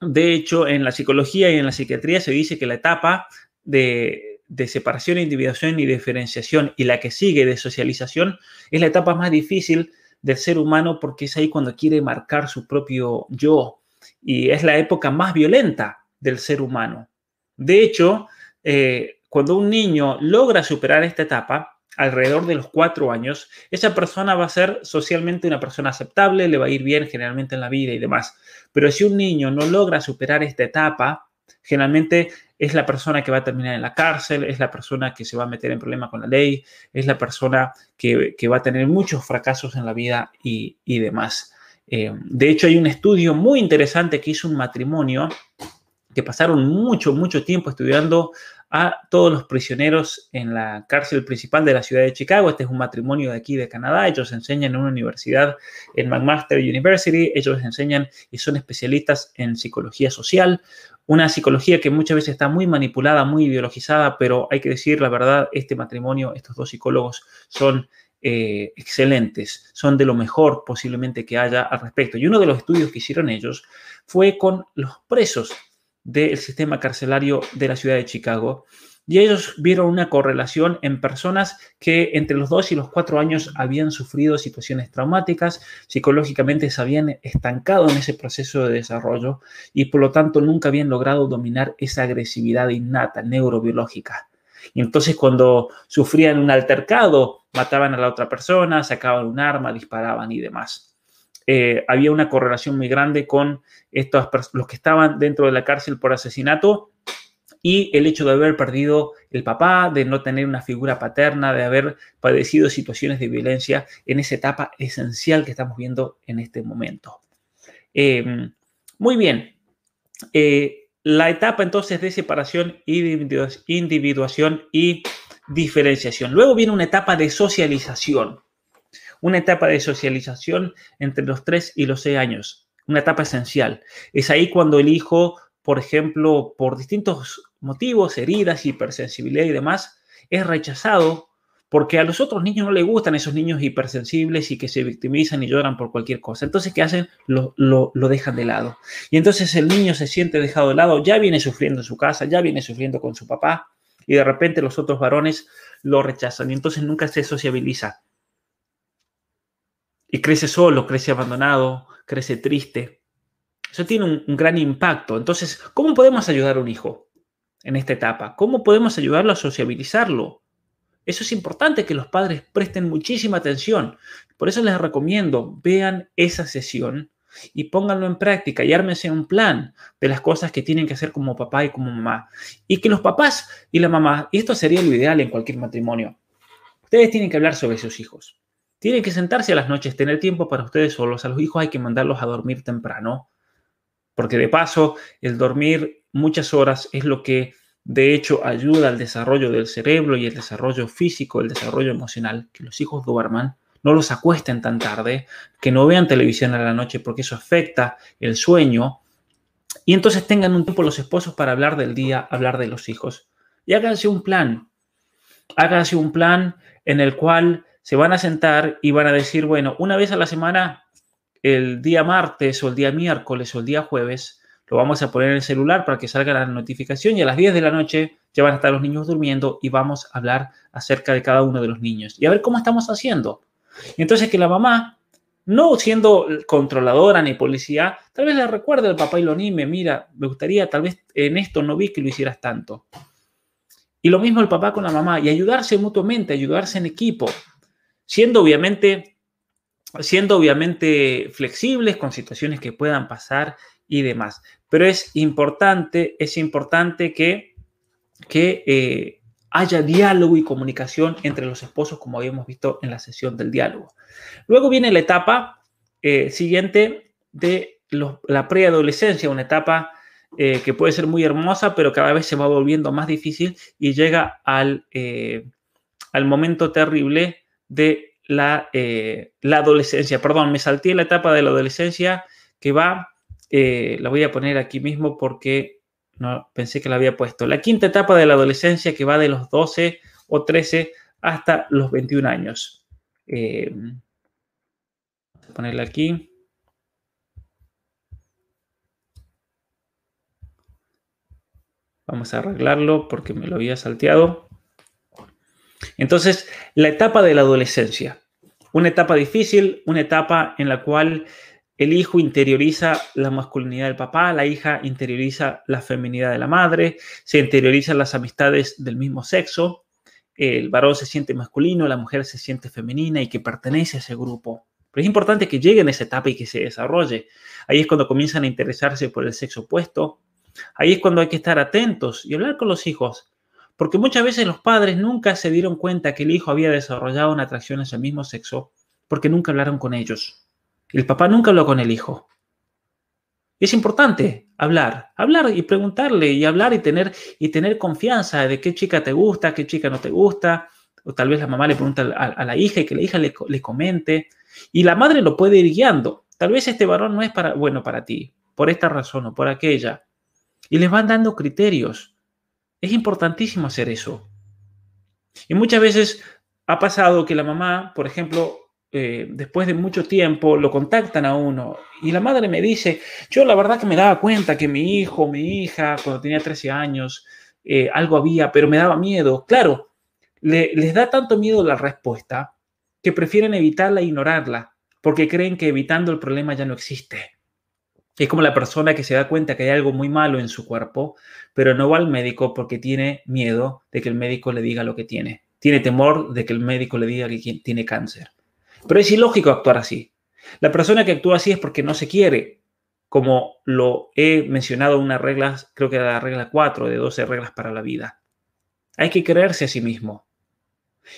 de hecho, en la psicología y en la psiquiatría se dice que la etapa de, separación, individuación y diferenciación y la que sigue de socialización es la etapa más difícil del ser humano porque es ahí cuando quiere marcar su propio yo y es la época más violenta del ser humano. De hecho, eh, cuando un niño logra superar esta etapa, alrededor de los cuatro años, esa persona va a ser socialmente una persona aceptable, le va a ir bien generalmente en la vida y demás. Pero si un niño no logra superar esta etapa, generalmente es la persona que va a terminar en la cárcel, es la persona que se va a meter en problemas con la ley, es la persona que, va a tener muchos fracasos en la vida y, demás. Eh, de hecho, hay un estudio muy interesante que hizo un matrimonio que pasaron mucho, mucho tiempo estudiando a todos los prisioneros en la cárcel principal de la ciudad de Chicago. Este es un matrimonio de aquí de Canadá. Ellos enseñan en una universidad, en McMaster University. Ellos enseñan y son especialistas en psicología social. Una psicología que muchas veces está muy manipulada, muy ideologizada, pero hay que decir la verdad, este matrimonio, estos dos psicólogos son eh, excelentes, son de lo mejor posiblemente que haya al respecto. Y uno de los estudios que hicieron ellos fue con los presos del sistema carcelario de la ciudad de Chicago. Y ellos vieron una correlación en personas que entre los dos y los cuatro años habían sufrido situaciones traumáticas, psicológicamente se habían estancado en ese proceso de desarrollo y por lo tanto nunca habían logrado dominar esa agresividad innata, neurobiológica. Y entonces cuando sufrían un altercado, mataban a la otra persona, sacaban un arma, disparaban y demás. Eh, había una correlación muy grande con estos, los que estaban dentro de la cárcel por asesinato y el hecho de haber perdido el papá, de no tener una figura paterna, de haber padecido situaciones de violencia en esa etapa esencial que estamos viendo en este momento. Em, muy bien. Eh, la etapa entonces de separación, individuación y diferenciación. Luego viene una etapa de socialización una etapa de socialización entre los 3 y los 6 años, una etapa esencial. Es ahí cuando el hijo, por ejemplo, por distintos motivos, heridas, hipersensibilidad y demás, es rechazado porque a los otros niños no les gustan esos niños hipersensibles y que se victimizan y lloran por cualquier cosa. Entonces, ¿qué hacen? Lo, lo, dejan de lado. Y entonces el niño se siente dejado de lado, ya viene sufriendo en su casa, ya viene sufriendo con su papá, y de repente los otros varones lo rechazan y entonces nunca se sociabiliza. Y crece solo, crece abandonado, crece triste. Eso tiene un, gran impacto. Entonces, ¿cómo podemos ayudar a un hijo en esta etapa? ¿Cómo podemos ayudarlo a sociabilizarlo? Eso es importante que los padres presten muchísima atención. Por eso les recomiendo, vean esa sesión y pónganlo en práctica y ármense un plan de las cosas que tienen que hacer como papá y como mamá. Y que los papás y la mamá, y esto sería lo ideal en cualquier matrimonio, ustedes tienen que hablar sobre sus hijos. Tienen que sentarse a las noches, tener tiempo para ustedes solos. A los hijos hay que mandarlos a dormir temprano, porque de paso el dormir muchas horas es lo que de hecho ayuda al desarrollo del cerebro y el desarrollo físico, el desarrollo emocional, que los hijos duerman, no los acuesten tan tarde, que no vean televisión a la noche porque eso afecta el sueño. Y entonces tengan un tiempo los esposos para hablar del día, hablar de los hijos. Y háganse un plan. Háganse un plan en el cual se van a sentar y van a decir, bueno, una vez a la semana, el día martes o el día miércoles o el día jueves, lo vamos a poner en el celular para que salga la notificación y a las 10 de la noche ya van a estar los niños durmiendo y vamos a hablar acerca de cada uno de los niños y a ver cómo estamos haciendo. Y entonces que la mamá, no siendo controladora ni policía, tal vez le recuerde al papá y lo anime, mira, me gustaría, tal vez en esto no vi que lo hicieras tanto. Y lo mismo el papá con la mamá, y ayudarse mutuamente, ayudarse en equipo, siendo obviamente, siendo obviamente flexibles con situaciones que puedan pasar y demás. Pero es importante, es importante que, que eh, haya diálogo y comunicación entre los esposos, como habíamos visto en la sesión del diálogo. Luego viene la etapa eh, siguiente de la preadolescencia, una etapa eh, que puede ser muy hermosa, pero cada vez se va volviendo más difícil y llega al, al momento terrible de la, la, adolescencia. Perdón, me salté la etapa de la adolescencia que va eh, la voy a poner aquí mismo porque no pensé que la había puesto. La quinta etapa de la adolescencia que va de los 12 o 13 hasta los 21 años. Eh, a ponerla aquí. Vamos a arreglarlo porque me lo había salteado. Entonces, la etapa de la adolescencia. Una etapa difícil, una etapa en la cual el hijo interioriza la masculinidad del papá, la hija interioriza la feminidad de la madre, se interiorizan las amistades del mismo sexo, el varón se siente masculino, la mujer se siente femenina y que pertenece a ese grupo. Pero es importante que llegue en esa etapa y que se desarrolle. Ahí es cuando comienzan a interesarse por el sexo opuesto. Ahí es cuando hay que estar atentos y hablar con los hijos. Porque muchas veces los padres nunca se dieron cuenta que el hijo había desarrollado una atracción hacia el mismo sexo porque nunca hablaron con ellos. El papá nunca habló con el hijo. Es importante hablar, hablar y preguntarle y hablar y tener, y tener confianza de qué chica te gusta, qué chica no te gusta. O tal vez la mamá le pregunta a, la hija y que la hija le, le, comente. Y la madre lo puede ir guiando. Tal vez este varón no es para, bueno para ti, por esta razón o por aquella. Y les van dando criterios. Es importantísimo hacer eso. Y muchas veces ha pasado que la mamá, por ejemplo, eh, después de mucho tiempo, lo contactan a uno y la madre me dice, yo la verdad que me daba cuenta que mi hijo, mi hija, cuando tenía 13 años, eh, algo había, pero me daba miedo. Claro, les da tanto miedo la respuesta que prefieren evitarla e ignorarla, porque creen que evitando el problema ya no existe. Es como la persona que se da cuenta que hay algo muy malo en su cuerpo, pero no va al médico porque tiene miedo de que el médico le diga lo que tiene. Tiene temor de que el médico le diga que tiene cáncer. Pero es ilógico actuar así. La persona que actúa así es porque no se quiere, como lo he mencionado en una regla, creo que era la regla 4 de 12 reglas para la vida. Hay que creerse a sí mismo.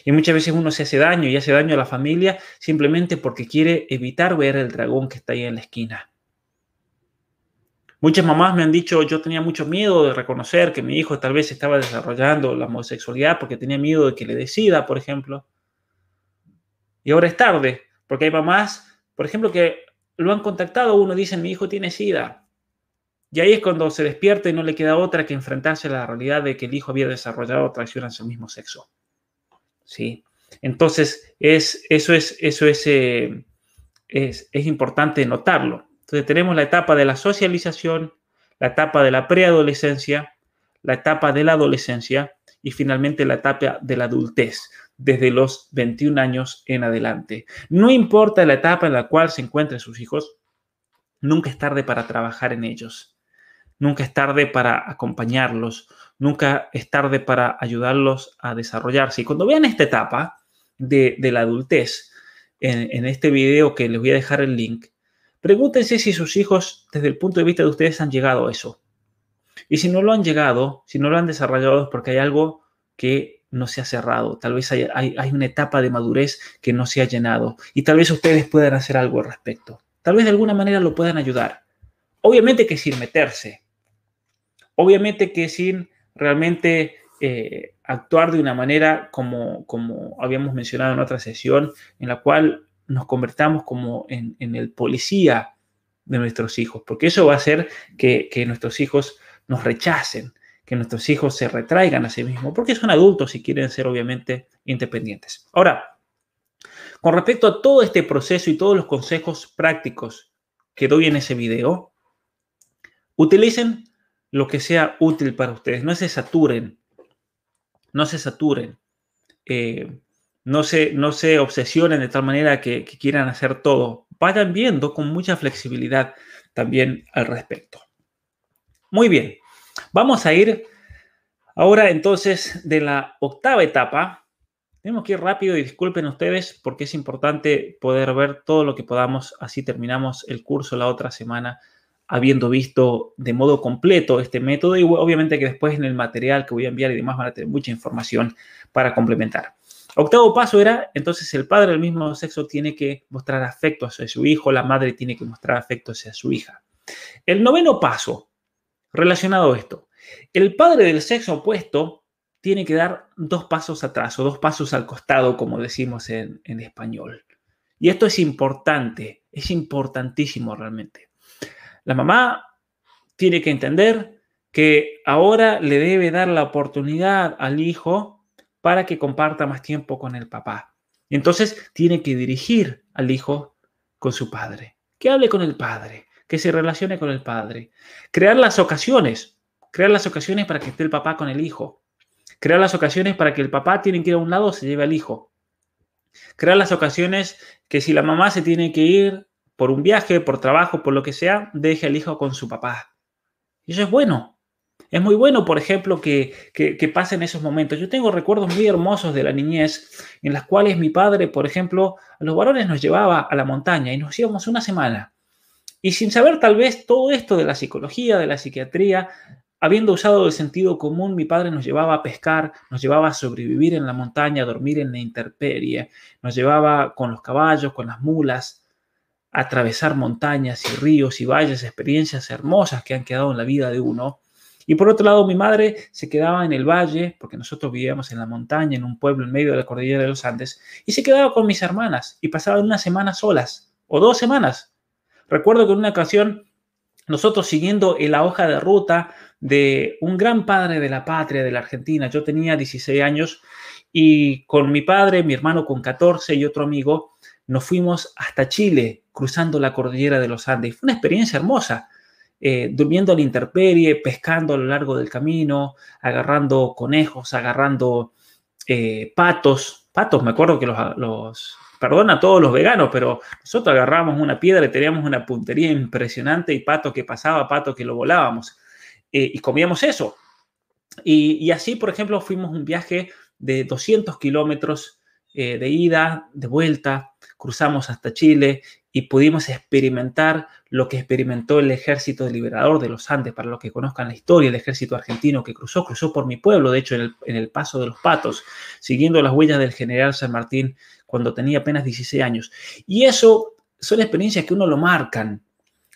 Y muchas veces uno se hace daño y hace daño a la familia simplemente porque quiere evitar ver el dragón que está ahí en la esquina. Muchas mamás me han dicho, yo tenía mucho miedo de reconocer que mi hijo tal vez estaba desarrollando la homosexualidad porque tenía miedo de que le decida, por ejemplo. Y ahora es tarde, porque hay mamás, por ejemplo, que lo han contactado, uno dice, mi hijo tiene SIDA. Y ahí es cuando se despierta y no le queda otra que enfrentarse a la realidad de que el hijo había desarrollado atracción hacia el mismo sexo. ¿sí? Entonces, es, eso, es, eso es, eh, es, es importante notarlo. Entonces, tenemos la etapa de la socialización, la etapa de la preadolescencia, la etapa de la adolescencia y finalmente la etapa de la adultez, desde los 21 años en adelante. No importa la etapa en la cual se encuentren sus hijos, nunca es tarde para trabajar en ellos. Nunca es tarde para acompañarlos, nunca es tarde para ayudarlos a desarrollarse. Y cuando vean esta etapa de, la adultez, en, en, este video que les voy a dejar el link, pregúntense si sus hijos, desde el punto de vista de ustedes, han llegado a eso. Y si no lo han llegado, si no lo han desarrollado, es porque hay algo que no se ha cerrado. Tal vez hay, hay, una etapa de madurez que no se ha llenado. Y tal vez ustedes puedan hacer algo al respecto. Tal vez de alguna manera lo puedan ayudar. Obviamente que sin meterse. Obviamente que sin realmente eh, actuar de una manera como, como habíamos mencionado en otra sesión, en la cual nos convertamos como en, el policía de nuestros hijos, porque eso va a hacer que, nuestros hijos nos rechacen, que nuestros hijos se retraigan a sí mismos, porque son adultos y quieren ser obviamente independientes. Ahora, con respecto a todo este proceso y todos los consejos prácticos que doy en ese video, utilicen lo que sea útil para ustedes, no se saturen, no se saturen, eh, no, se, no se obsesionen de tal manera que, que quieran hacer todo, vayan viendo con mucha flexibilidad también al respecto. Muy bien, vamos a ir ahora entonces de la octava etapa. Tenemos que ir rápido y disculpen ustedes porque es importante poder ver todo lo que podamos, así terminamos el curso la otra semana habiendo visto de modo completo este método y obviamente que después en el material que voy a enviar y demás van a tener mucha información para complementar. Octavo paso era, entonces el padre del mismo sexo tiene que mostrar afecto hacia su hijo, la madre tiene que mostrar afecto hacia su hija. El noveno paso Relacionado a esto, el padre del sexo opuesto tiene que dar dos pasos atrás o dos pasos al costado, como decimos en, español. Y esto es importante, es importantísimo realmente. La mamá tiene que entender que ahora le debe dar la oportunidad al hijo para que comparta más tiempo con el papá. Entonces tiene que dirigir al hijo con su padre, que hable con el padre, que se relacione con el padre. Crear las ocasiones, crear las ocasiones para que esté el papá con el hijo. Crear las ocasiones para que el papá tiene que ir a un lado, se lleve al hijo. Crear las ocasiones que si la mamá se tiene que ir por un viaje, por trabajo, por lo que sea, deje al hijo con su papá. Eso es bueno. Es muy bueno, por ejemplo, que, que, que pasen esos momentos. Yo tengo recuerdos muy hermosos de la niñez en las cuales mi padre, por ejemplo, a los varones nos llevaba a la montaña y nos íbamos una semana. Y sin saber tal vez todo esto de la psicología, de la psiquiatría, habiendo usado el sentido común, mi padre nos llevaba a pescar, nos llevaba a sobrevivir en la montaña, a dormir en la intemperie, nos llevaba con los caballos, con las mulas, a atravesar montañas y ríos y valles, experiencias hermosas que han quedado en la vida de uno. Y por otro lado, mi madre se quedaba en el valle, porque nosotros vivíamos en la montaña, en un pueblo en medio de la cordillera de los Andes, y se quedaba con mis hermanas y pasaban una semana solas, o dos semanas, Recuerdo que en una ocasión nosotros siguiendo en la hoja de ruta de un gran padre de la patria de la Argentina, yo tenía 16 años y con mi padre, mi hermano con 14 y otro amigo, nos fuimos hasta Chile cruzando la cordillera de los Andes. Fue una experiencia hermosa, eh, durmiendo a la intemperie, pescando a lo largo del camino, agarrando conejos, agarrando eh, patos. Patos, me acuerdo que los Perdona a todos los veganos, pero nosotros agarramos una piedra y teníamos una puntería impresionante y pato que pasaba, pato que lo volábamos. Eh, y comíamos eso. Y, así, por ejemplo, fuimos un viaje de 200 kilómetros de ida, de vuelta, cruzamos hasta Chile y pudimos experimentar lo que experimentó el ejército liberador de los Andes. Para los que conozcan la historia, el ejército argentino que cruzó, cruzó por mi pueblo, de hecho, en el, paso de los patos, siguiendo las huellas del general San Martín cuando tenía apenas 16 años. Y eso son experiencias que uno lo marcan,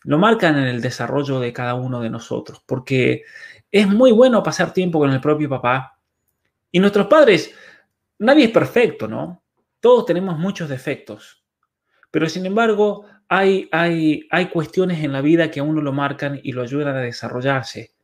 lo marcan en el desarrollo de cada uno de nosotros, porque es muy bueno pasar tiempo con el propio papá. Y nuestros padres, nadie es perfecto, ¿no? Todos tenemos muchos defectos. Pero sin embargo, hay, hay, hay cuestiones en la vida que a uno lo marcan y lo ayudan a desarrollarse.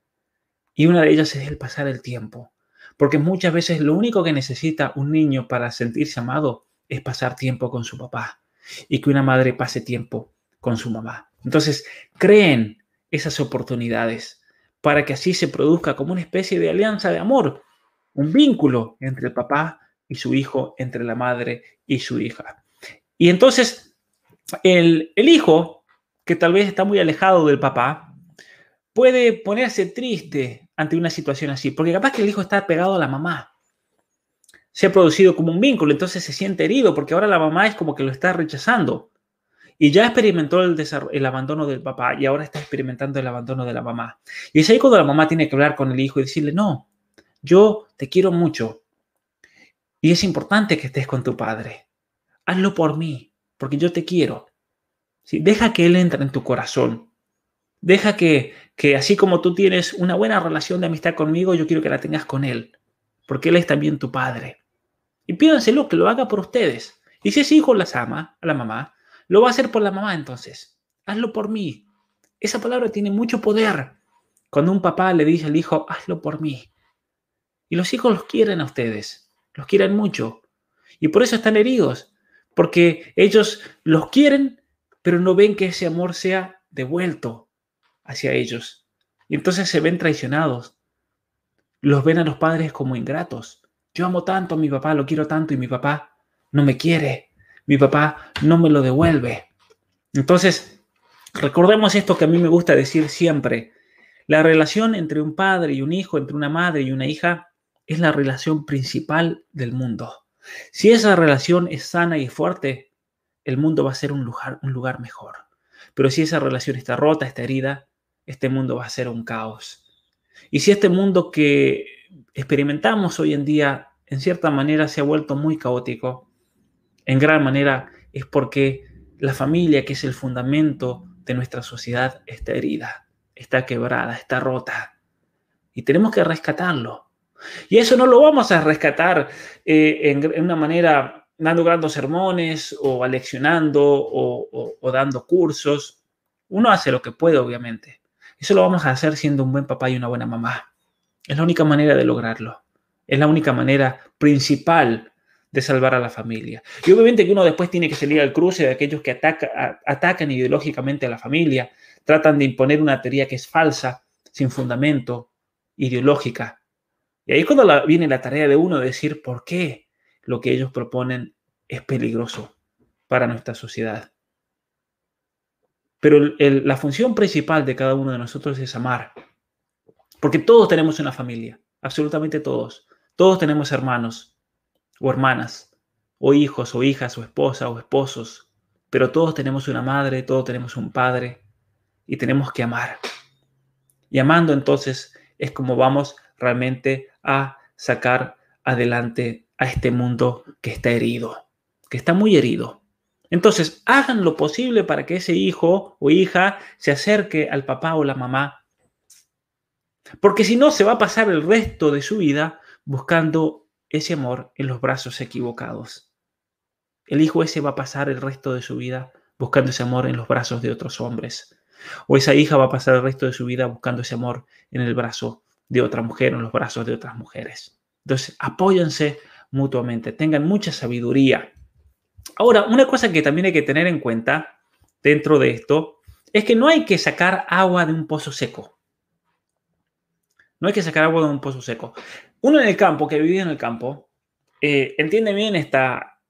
Y una de ellas es el pasar el tiempo. Porque muchas veces lo único que necesita un niño para sentirse amado es pasar tiempo con su papá y que una madre pase tiempo con su mamá. Entonces, creen esas oportunidades para que así se produzca como una especie de alianza de amor, un vínculo entre el papá y su hijo, entre la madre y su hija. Y entonces, el, el hijo, que tal vez está muy alejado del papá, puede ponerse triste ante una situación así, porque capaz que el hijo está pegado a la mamá. Se ha producido como un vínculo, entonces se siente herido porque ahora la mamá es como que lo está rechazando. Y ya experimentó el, el, abandono del papá y ahora está experimentando el abandono de la mamá. Y es ahí cuando la mamá tiene que hablar con el hijo y decirle, no, yo te quiero mucho. Y es importante que estés con tu padre. Hazlo por mí, porque yo te quiero. ¿Sí? Deja que él entre en tu corazón. Deja que, que así como tú tienes una buena relación de amistad conmigo, yo quiero que la tengas con él, porque él es también tu padre. Y pídanselo que lo haga por ustedes. Y si ese hijo las ama, a la mamá, lo va a hacer por la mamá entonces. Hazlo por mí. Esa palabra tiene mucho poder. Cuando un papá le dice al hijo, hazlo por mí. Y los hijos los quieren a ustedes. Los quieren mucho. Y por eso están heridos. Porque ellos los quieren, pero no ven que ese amor sea devuelto hacia ellos. Y entonces se ven traicionados. Los ven a los padres como ingratos. Yo amo tanto a mi papá, lo quiero tanto y mi papá no me quiere mi papá no me lo devuelve. Entonces, recordemos esto que a mí me gusta decir siempre. La relación entre un padre y un hijo, entre una madre y una hija, es la relación principal del mundo. Si esa relación es sana y fuerte, el mundo va a ser un lugar, un lugar mejor. Pero si esa relación está rota, está herida, este mundo va a ser un caos. Y si este mundo que experimentamos hoy en día en cierta manera se ha vuelto muy caótico, en gran manera es porque la familia, que es el fundamento de nuestra sociedad, está herida, está quebrada, está rota. Y tenemos que rescatarlo. Y eso no lo vamos a rescatar eh, en, una manera dando grandes sermones o aleccionando o, o dando cursos. Uno hace lo que puede, obviamente. Eso lo vamos a hacer siendo un buen papá y una buena mamá. Es la única manera de lograrlo. Es la única manera principal de salvar a la familia. Y obviamente que uno después tiene que salir al cruce de aquellos que atacan ideológicamente a la familia, tratan de imponer una teoría que es falsa, sin fundamento, ideológica. Y ahí es cuando viene la tarea de uno de decir por qué lo que ellos proponen es peligroso para nuestra sociedad. Pero la función principal de cada uno de nosotros es amar. Porque todos tenemos una familia, absolutamente todos. Todos tenemos hermanos, o hermanas, o hijos, o hijas, o esposas, o esposos, pero todos tenemos una madre, todos tenemos un padre, y tenemos que amar. Y amando entonces es como vamos realmente a sacar adelante a este mundo que está herido, que está muy herido. Entonces, hagan lo posible para que ese hijo o hija se acerque al papá o la mamá, porque si no, se va a pasar el resto de su vida buscando ese amor en los brazos equivocados. El hijo ese va a pasar el resto de su vida buscando ese amor en los brazos de otros hombres. O esa hija va a pasar el resto de su vida buscando ese amor en el brazo de otra mujer en los brazos de otras mujeres. Entonces, apóyense mutuamente, tengan mucha sabiduría. Ahora, una cosa que también hay que tener en cuenta dentro de esto es que no hay que sacar agua de un pozo seco. No hay que sacar agua de un pozo seco. Uno en el campo, que vive en el campo, eh, entiende bien esta,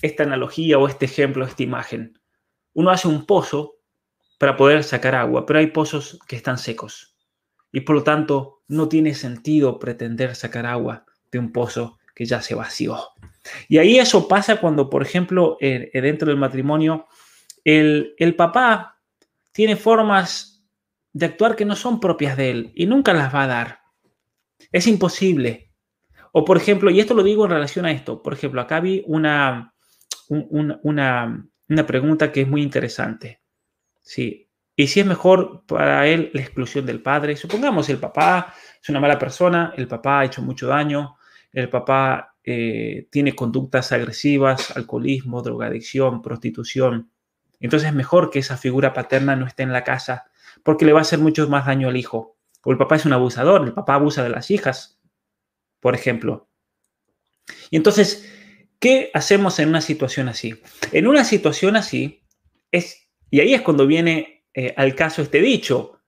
esta analogía o este ejemplo, esta imagen. Uno hace un pozo para poder sacar agua, pero hay pozos que están secos. Y por lo tanto, no tiene sentido pretender sacar agua de un pozo que ya se vació. Y ahí eso pasa cuando, por ejemplo, dentro del matrimonio, el, el papá tiene formas de actuar que no son propias de él y nunca las va a dar. Es imposible. O por ejemplo, y esto lo digo en relación a esto, por ejemplo, acá vi una, una, pregunta que es muy interesante. Sí. ¿Y si es mejor para él la exclusión del padre? Supongamos el papá es una mala persona, el papá ha hecho mucho daño, el papá eh, tiene conductas agresivas, alcoholismo, drogadicción, prostitución. Entonces es mejor que esa figura paterna no esté en la casa porque le va a hacer mucho más daño al hijo. O el papá es un abusador, el papá abusa de las hijas. por ejemplo. Y entonces, ¿qué hacemos en una situación así? En una situación así, es, y ahí es cuando viene eh, al caso este dicho,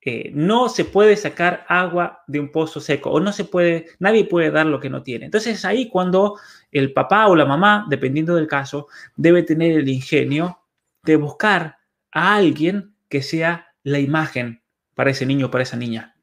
eh, no se puede sacar agua de un pozo seco o no se puede, nadie puede dar lo que no tiene. Entonces ahí cuando el papá o la mamá, dependiendo del caso, debe tener el ingenio de buscar a alguien que sea la imagen para ese niño o para esa niña.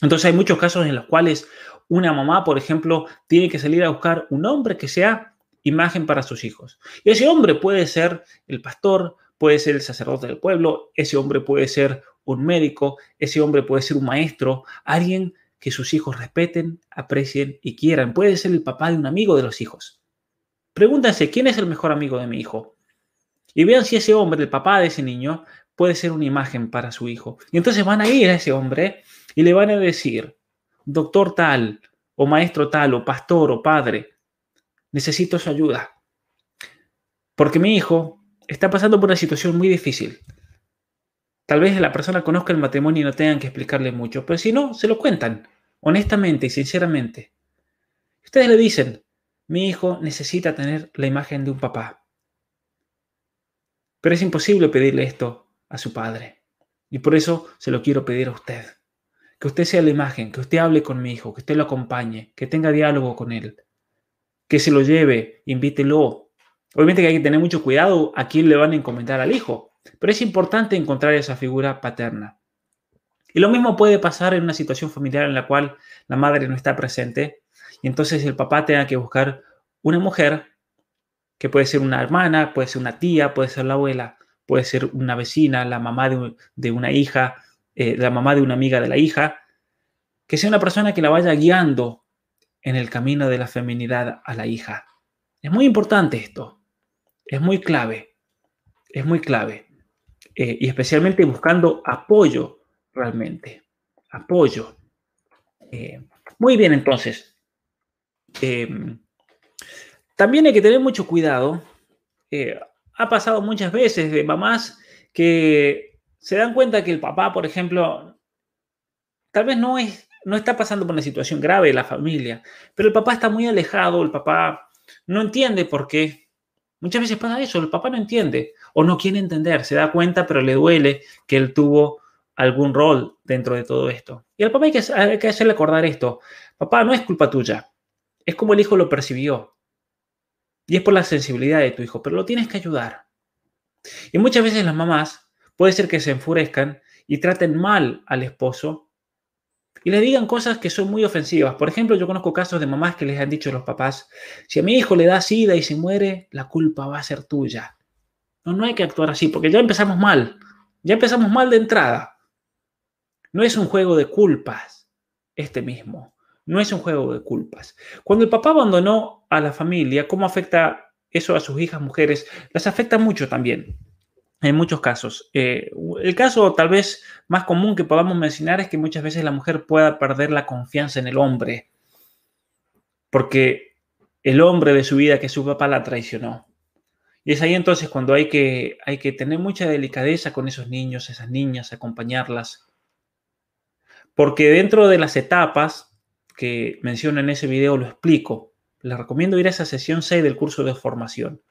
Entonces hay muchos casos en los cuales una mamá, por ejemplo, tiene que salir a buscar un hombre que sea imagen para sus hijos. Y ese hombre puede ser el pastor, puede ser el sacerdote del pueblo, ese hombre puede ser un médico, ese hombre puede ser un maestro, alguien que sus hijos respeten, aprecien y quieran. Puede ser el papá de un amigo de los hijos. Pregúntense, ¿quién es el mejor amigo de mi hijo? Y vean si ese hombre, el papá de ese niño, puede ser una imagen para su hijo. Y entonces van a ir a ese hombre y le van a decir, doctor tal, o maestro tal, o pastor, o padre, necesito su ayuda. Porque mi hijo está pasando por una situación muy difícil. Tal vez la persona conozca el matrimonio y no tengan que explicarle mucho, pero si no, se lo cuentan, honestamente y sinceramente. Ustedes le dicen, mi hijo necesita tener la imagen de un papá. Pero es imposible pedirle esto a su padre. Y por eso se lo quiero pedir a usted. Que usted sea la imagen, que usted hable con mi hijo, que usted lo acompañe, que tenga diálogo con él, que se lo lleve, invítelo. Obviamente que hay que tener mucho cuidado a quién le van a encomendar al hijo, pero es importante encontrar esa figura paterna. Y lo mismo puede pasar en una situación familiar en la cual la madre no está presente y entonces el papá tenga que buscar una mujer que puede ser una hermana, puede ser una tía, puede ser la abuela, puede ser una vecina, la mamá de, una hija, eh, la mamá de una amiga de la hija, que sea una persona que la vaya guiando en el camino de la feminidad a la hija. Es muy importante esto, es muy clave, es muy clave. Eh, y especialmente buscando apoyo realmente. Apoyo. Eh, muy bien, entonces. Em, también hay que tener mucho cuidado. Eh, ha pasado muchas veces de mamás que se dan cuenta que el papá, por ejemplo, tal vez no, es, no está pasando por una situación grave de la familia, pero el papá está muy alejado, el papá no entiende por qué. Muchas veces pasa eso, el papá no entiende o no quiere entender, se da cuenta, pero le duele que él tuvo algún rol dentro de todo esto. Y al papá hay que, hay que hacerle acordar esto, papá, no es culpa tuya, es como el hijo lo percibió. Y es por la sensibilidad de tu hijo, pero lo tienes que ayudar. Y muchas veces las mamás puede ser que se enfurezcan y traten mal al esposo y le digan cosas que son muy ofensivas. Por ejemplo, yo conozco casos de mamás que les han dicho a los papás, si a mi hijo le da sida y se muere, la culpa va a ser tuya. No, no hay que actuar así, porque ya empezamos mal. Ya empezamos mal de entrada. No es un juego de culpas este mismo. No es un juego de culpas. Cuando el papá abandonó a la familia, ¿cómo afecta eso a sus hijas mujeres? Las afecta mucho también en muchos casos. Eh, el caso tal vez más común que podamos mencionar es que muchas veces la mujer pueda perder la confianza en el hombre, porque el hombre de su vida que su papá la traicionó. Y es ahí entonces cuando hay que, hay que tener mucha delicadeza con esos niños, esas niñas, acompañarlas. Porque dentro de las etapas que menciono en ese video lo explico. Les recomiendo ir a esa sesión 6 del curso de formación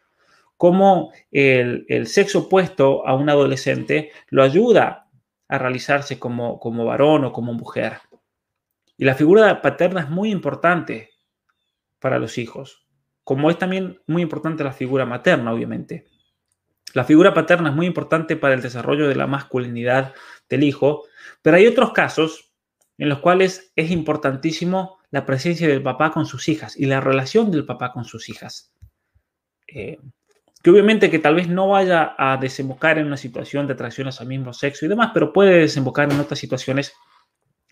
cómo el, sexo opuesto a un adolescente lo ayuda a realizarse como, como varón o como mujer. Y la figura paterna es muy importante para los hijos, como es también muy importante la figura materna, obviamente. La figura paterna es muy importante para el desarrollo de la masculinidad del hijo, pero hay otros casos en los cuales es importantísimo la presencia del papá con sus hijas y la relación del papá con sus hijas. Eh, que obviamente que tal vez no vaya a desembocar en una situación de atracciones al mismo sexo y demás, pero puede desembocar en otras situaciones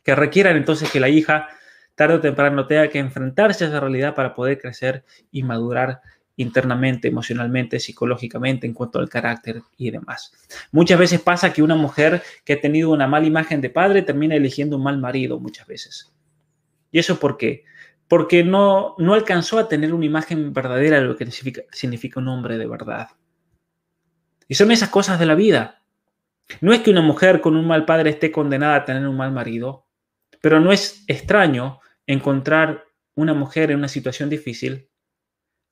que requieran entonces que la hija tarde o temprano tenga que enfrentarse a esa realidad para poder crecer y madurar internamente, emocionalmente, psicológicamente, en cuanto al carácter y demás. Muchas veces pasa que una mujer que ha tenido una mala imagen de padre termina eligiendo un mal marido muchas veces. ¿Y eso por qué? No, no alcanzó a tener una imagen verdadera de lo que significa, significa un hombre de verdad. Y son esas cosas de la vida. No es que una mujer con un mal padre esté condenada a tener un mal marido, pero no es extraño encontrar una mujer en una situación difícil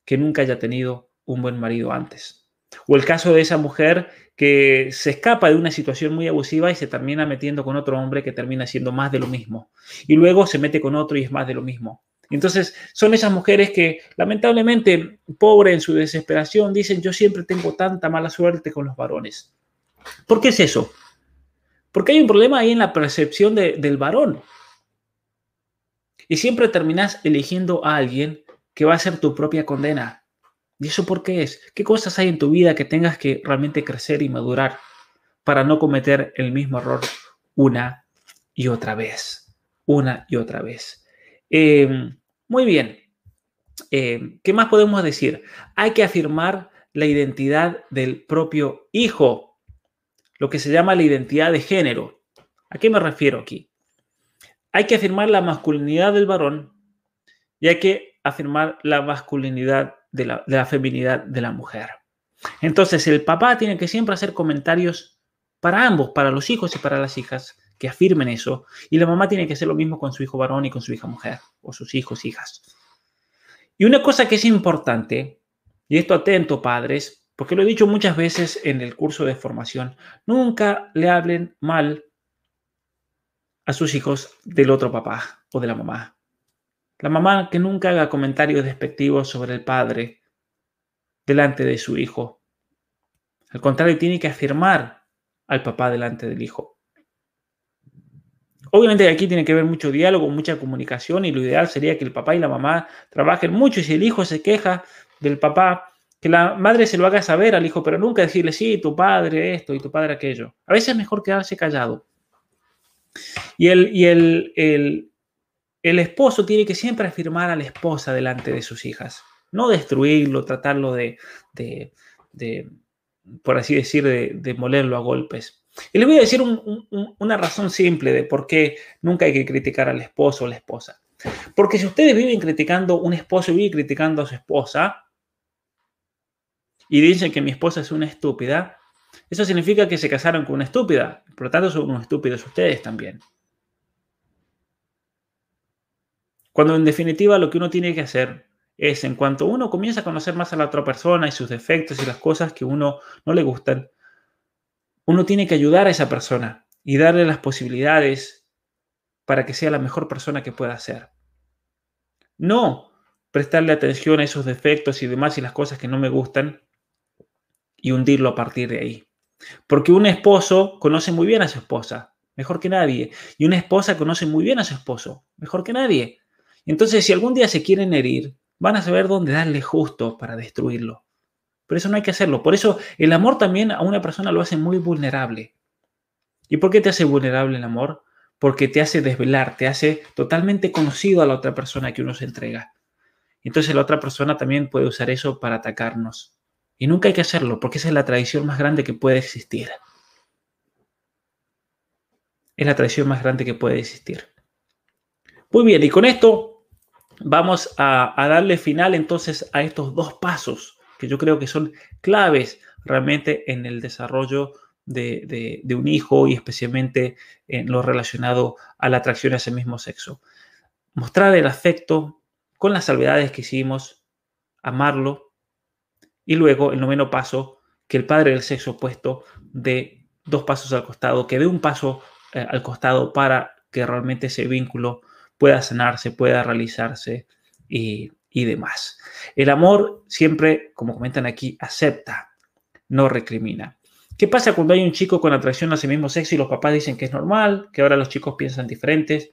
que nunca haya tenido un buen marido antes. O el caso de esa mujer que se escapa de una situación muy abusiva y se termina metiendo con otro hombre que termina siendo más de lo mismo. Y luego se mete con otro y es más de lo mismo. Entonces, son esas mujeres que lamentablemente, pobre en su desesperación, dicen, yo siempre tengo tanta mala suerte con los varones. ¿Por qué es eso? Porque hay un problema ahí en la percepción del varón. Y siempre terminas eligiendo a alguien que va a ser tu propia condena. ¿Y eso por qué es? ¿Qué cosas hay en tu vida que tengas que realmente crecer y madurar para no cometer el mismo error una y otra vez? Una y otra vez. Em, muy bien. Em, ¿Qué más podemos decir? Hay que afirmar la identidad del propio hijo, lo que se llama la identidad de género. ¿A qué me refiero aquí? Hay que afirmar la masculinidad del varón y hay que afirmar la masculinidad de la, de la feminidad de la mujer. Entonces, el papá tiene que siempre hacer comentarios para ambos, para los hijos y para las hijas, que afirmen eso. Y la mamá tiene que hacer lo mismo con su hijo varón y con su hija mujer, o sus hijos, hijas. Y una cosa que es importante, y esto atento padres, porque lo he dicho muchas veces en el curso de formación, nunca le hablen mal a sus hijos del otro papá o de la mamá. La mamá que nunca haga comentarios despectivos sobre el padre delante de su hijo. Al contrario, tiene que afirmar al papá delante del hijo. Obviamente aquí tiene que haber mucho diálogo, mucha comunicación y lo ideal sería que el papá y la mamá trabajen mucho y si el hijo se queja del papá, que la madre se lo haga saber al hijo, pero nunca decirle, sí, tu padre esto y tu padre aquello. A veces es mejor quedarse callado. Y el, y el, el, esposo tiene que siempre afirmar a la esposa delante de sus hijas, no destruirlo, tratarlo de, de, de por así decir, de, de molerlo a golpes. Y les voy a decir una razón simple de por qué nunca hay que criticar al esposo o la esposa. Porque si ustedes viven criticando un esposo y viven criticando a su esposa y dicen que mi esposa es una estúpida, eso significa que se casaron con una estúpida. Por lo tanto, son unos estúpidos ustedes también. Cuando en definitiva lo que uno tiene que hacer es, en cuanto uno comienza a conocer más a la otra persona y sus defectos y las cosas que uno no le gustan, uno tiene que ayudar a esa persona y darle las posibilidades para que sea la mejor persona que pueda ser. No prestarle atención a esos defectos y demás y las cosas que no me gustan y hundirlo a partir de ahí. Porque un esposo conoce muy bien a su esposa, mejor que nadie. Y una esposa conoce muy bien a su esposo, mejor que nadie. Entonces, si algún día se quieren herir, van a saber dónde darle justo para destruirlo. Pero eso no hay que hacerlo. Por eso el amor también a una persona lo hace muy vulnerable. ¿Y por qué te hace vulnerable el amor? Porque te hace desvelar, te hace totalmente conocido a la otra persona que uno se entrega. Entonces la otra persona también puede usar eso para atacarnos. Y nunca hay que hacerlo, porque esa es la tradición más grande que puede existir. Es la tradición más grande que puede existir. Muy bien, y con esto vamos a darle final entonces a estos dos pasos que yo creo que son claves realmente en el desarrollo de, un hijo y especialmente en lo relacionado a la atracción hacia el mismo sexo. Mostrar el afecto con las salvedades que hicimos, amarlo y luego el noveno paso, que el padre del sexo opuesto dé dos pasos al costado, que dé un paso eh, al costado para que realmente ese vínculo pueda sanarse, pueda realizarse y, y demás. El amor siempre, como comentan aquí, acepta, no recrimina. ¿Qué pasa cuando hay un chico con atracción a ese mismo sexo y los papás dicen que es normal, que ahora los chicos piensan diferentes?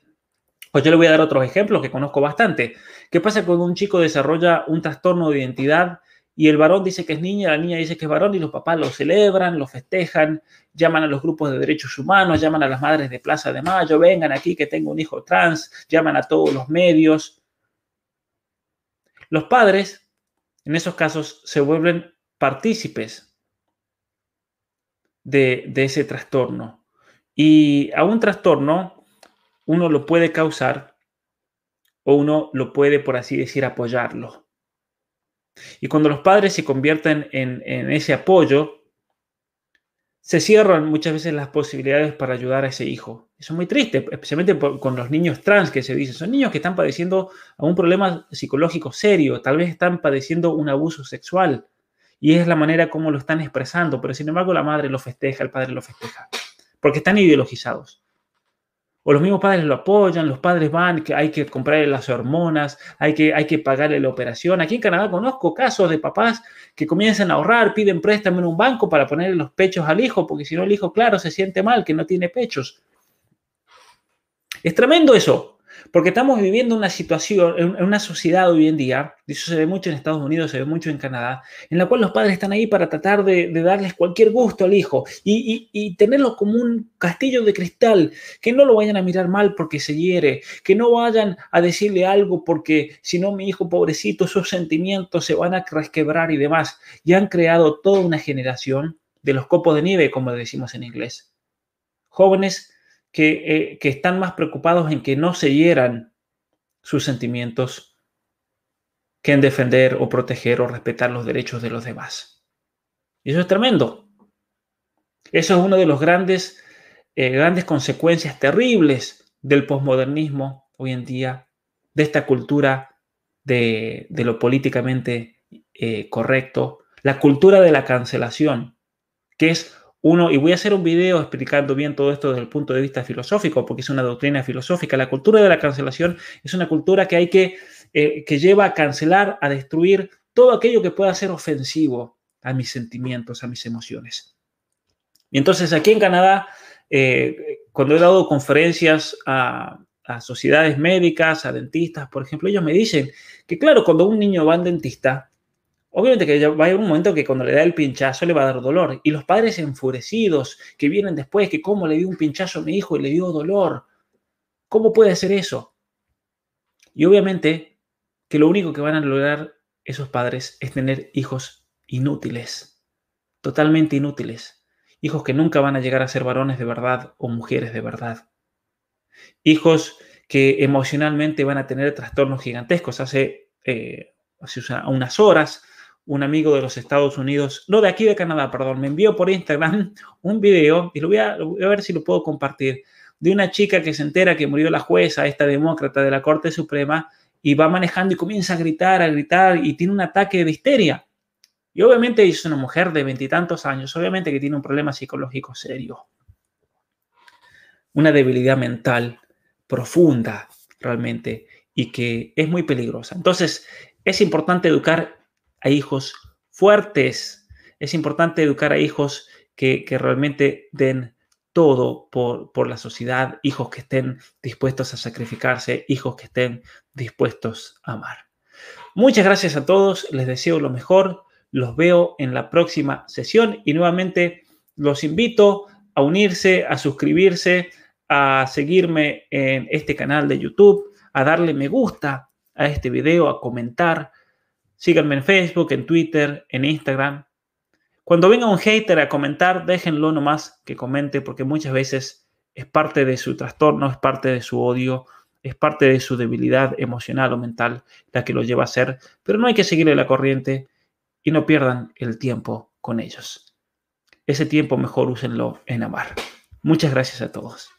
Pues yo le voy a dar otros ejemplos que conozco bastante. ¿Qué pasa cuando un chico desarrolla un trastorno de identidad y el varón dice que es niña, la niña dice que es varón y los papás lo celebran, lo festejan, llaman a los grupos de derechos humanos, llaman a las madres de Plaza de Mayo, vengan aquí que tengo un hijo trans, llaman a todos los medios. Los padres, en esos casos, se vuelven partícipes de, ese trastorno. Y a un trastorno uno lo puede causar o uno lo puede, por así decir, apoyarlo. Y cuando los padres se convierten en, ese apoyo, se cierran muchas veces las posibilidades para ayudar a ese hijo. Eso es muy triste, especialmente con los niños trans que se dice. Son niños que están padeciendo un problema psicológico serio, tal vez están padeciendo un abuso sexual y es la manera como lo están expresando, pero sin embargo la madre lo festeja, el padre lo festeja, porque están ideologizados. O los mismos padres lo apoyan, los padres van, que hay que comprarle las hormonas, hay que, hay que pagarle la operación. Aquí en Canadá conozco casos de papás que comienzan a ahorrar, piden préstamo en un banco para ponerle los pechos al hijo, porque si no el hijo, claro, se siente mal, que no tiene pechos. Es tremendo eso. Porque estamos viviendo una situación, en una sociedad hoy en día, y eso se ve mucho en Estados Unidos, se ve mucho en Canadá, en la cual los padres están ahí para tratar de, darles cualquier gusto al hijo y, tenerlo como un castillo de cristal, que no lo vayan a mirar mal porque se hiere, que no vayan a decirle algo porque si no mi hijo pobrecito, sus sentimientos se van a resquebrar y demás. Y han creado toda una generación de los copos de nieve, como decimos en inglés. Jóvenes eh, que, están más preocupados en que no se hieran sus sentimientos que en defender o proteger o respetar los derechos de los demás. Y eso es tremendo. Eso es una de las grandes, eh, grandes consecuencias terribles del posmodernismo hoy en día, de esta cultura de, lo políticamente eh, correcto, la cultura de la cancelación, que es uno, y voy a hacer un video explicando bien todo esto desde el punto de vista filosófico, porque es una doctrina filosófica. La cultura de la cancelación es una cultura que hay que, eh, que lleva a cancelar, a destruir todo aquello que pueda ser ofensivo a mis sentimientos, a mis emociones. Y entonces aquí en Canadá, eh, cuando he dado conferencias a, a sociedades médicas, a dentistas, por ejemplo, ellos me dicen que claro, cuando un niño va al dentista, Obviamente que va a haber un momento que cuando le da el pinchazo le va a dar dolor. Y los padres enfurecidos que vienen después, que cómo le dio un pinchazo a mi hijo y le dio dolor. ¿Cómo puede ser eso? Y obviamente que lo único que van a lograr esos padres es tener hijos inútiles, totalmente inútiles. Hijos que nunca van a llegar a ser varones de verdad o mujeres de verdad. Hijos que emocionalmente van a tener trastornos gigantescos. Hace, eh, hace unas horas un amigo de los Estados Unidos, no de aquí de Canadá, perdón, me envió por Instagram [laughs] un video y lo voy a, ver si lo puedo compartir, de una chica que se entera que murió la jueza, esta demócrata de la Corte Suprema, y va manejando y comienza a gritar, a gritar y tiene un ataque de histeria. Y obviamente es una mujer de veintitantos años, obviamente que tiene un problema psicológico serio, una debilidad mental profunda realmente y que es muy peligrosa. Entonces, es importante educar a hijos fuertes. Es importante educar a hijos que, realmente den todo por, por, la sociedad, hijos que estén dispuestos a sacrificarse, hijos que estén dispuestos a amar. Muchas gracias a todos, les deseo lo mejor, los veo en la próxima sesión y nuevamente los invito a unirse, a suscribirse, a seguirme en este canal de YouTube, a darle me gusta a este video, a comentar, Síganme en Facebook, en Twitter, en Instagram. Cuando venga un hater a comentar, déjenlo nomás que comente porque muchas veces es parte de su trastorno, es parte de su odio, es parte de su debilidad emocional o mental la que lo lleva a hacer, pero no hay que seguirle la corriente y no pierdan el tiempo con ellos. Ese tiempo mejor úsenlo en amar. Muchas gracias a todos.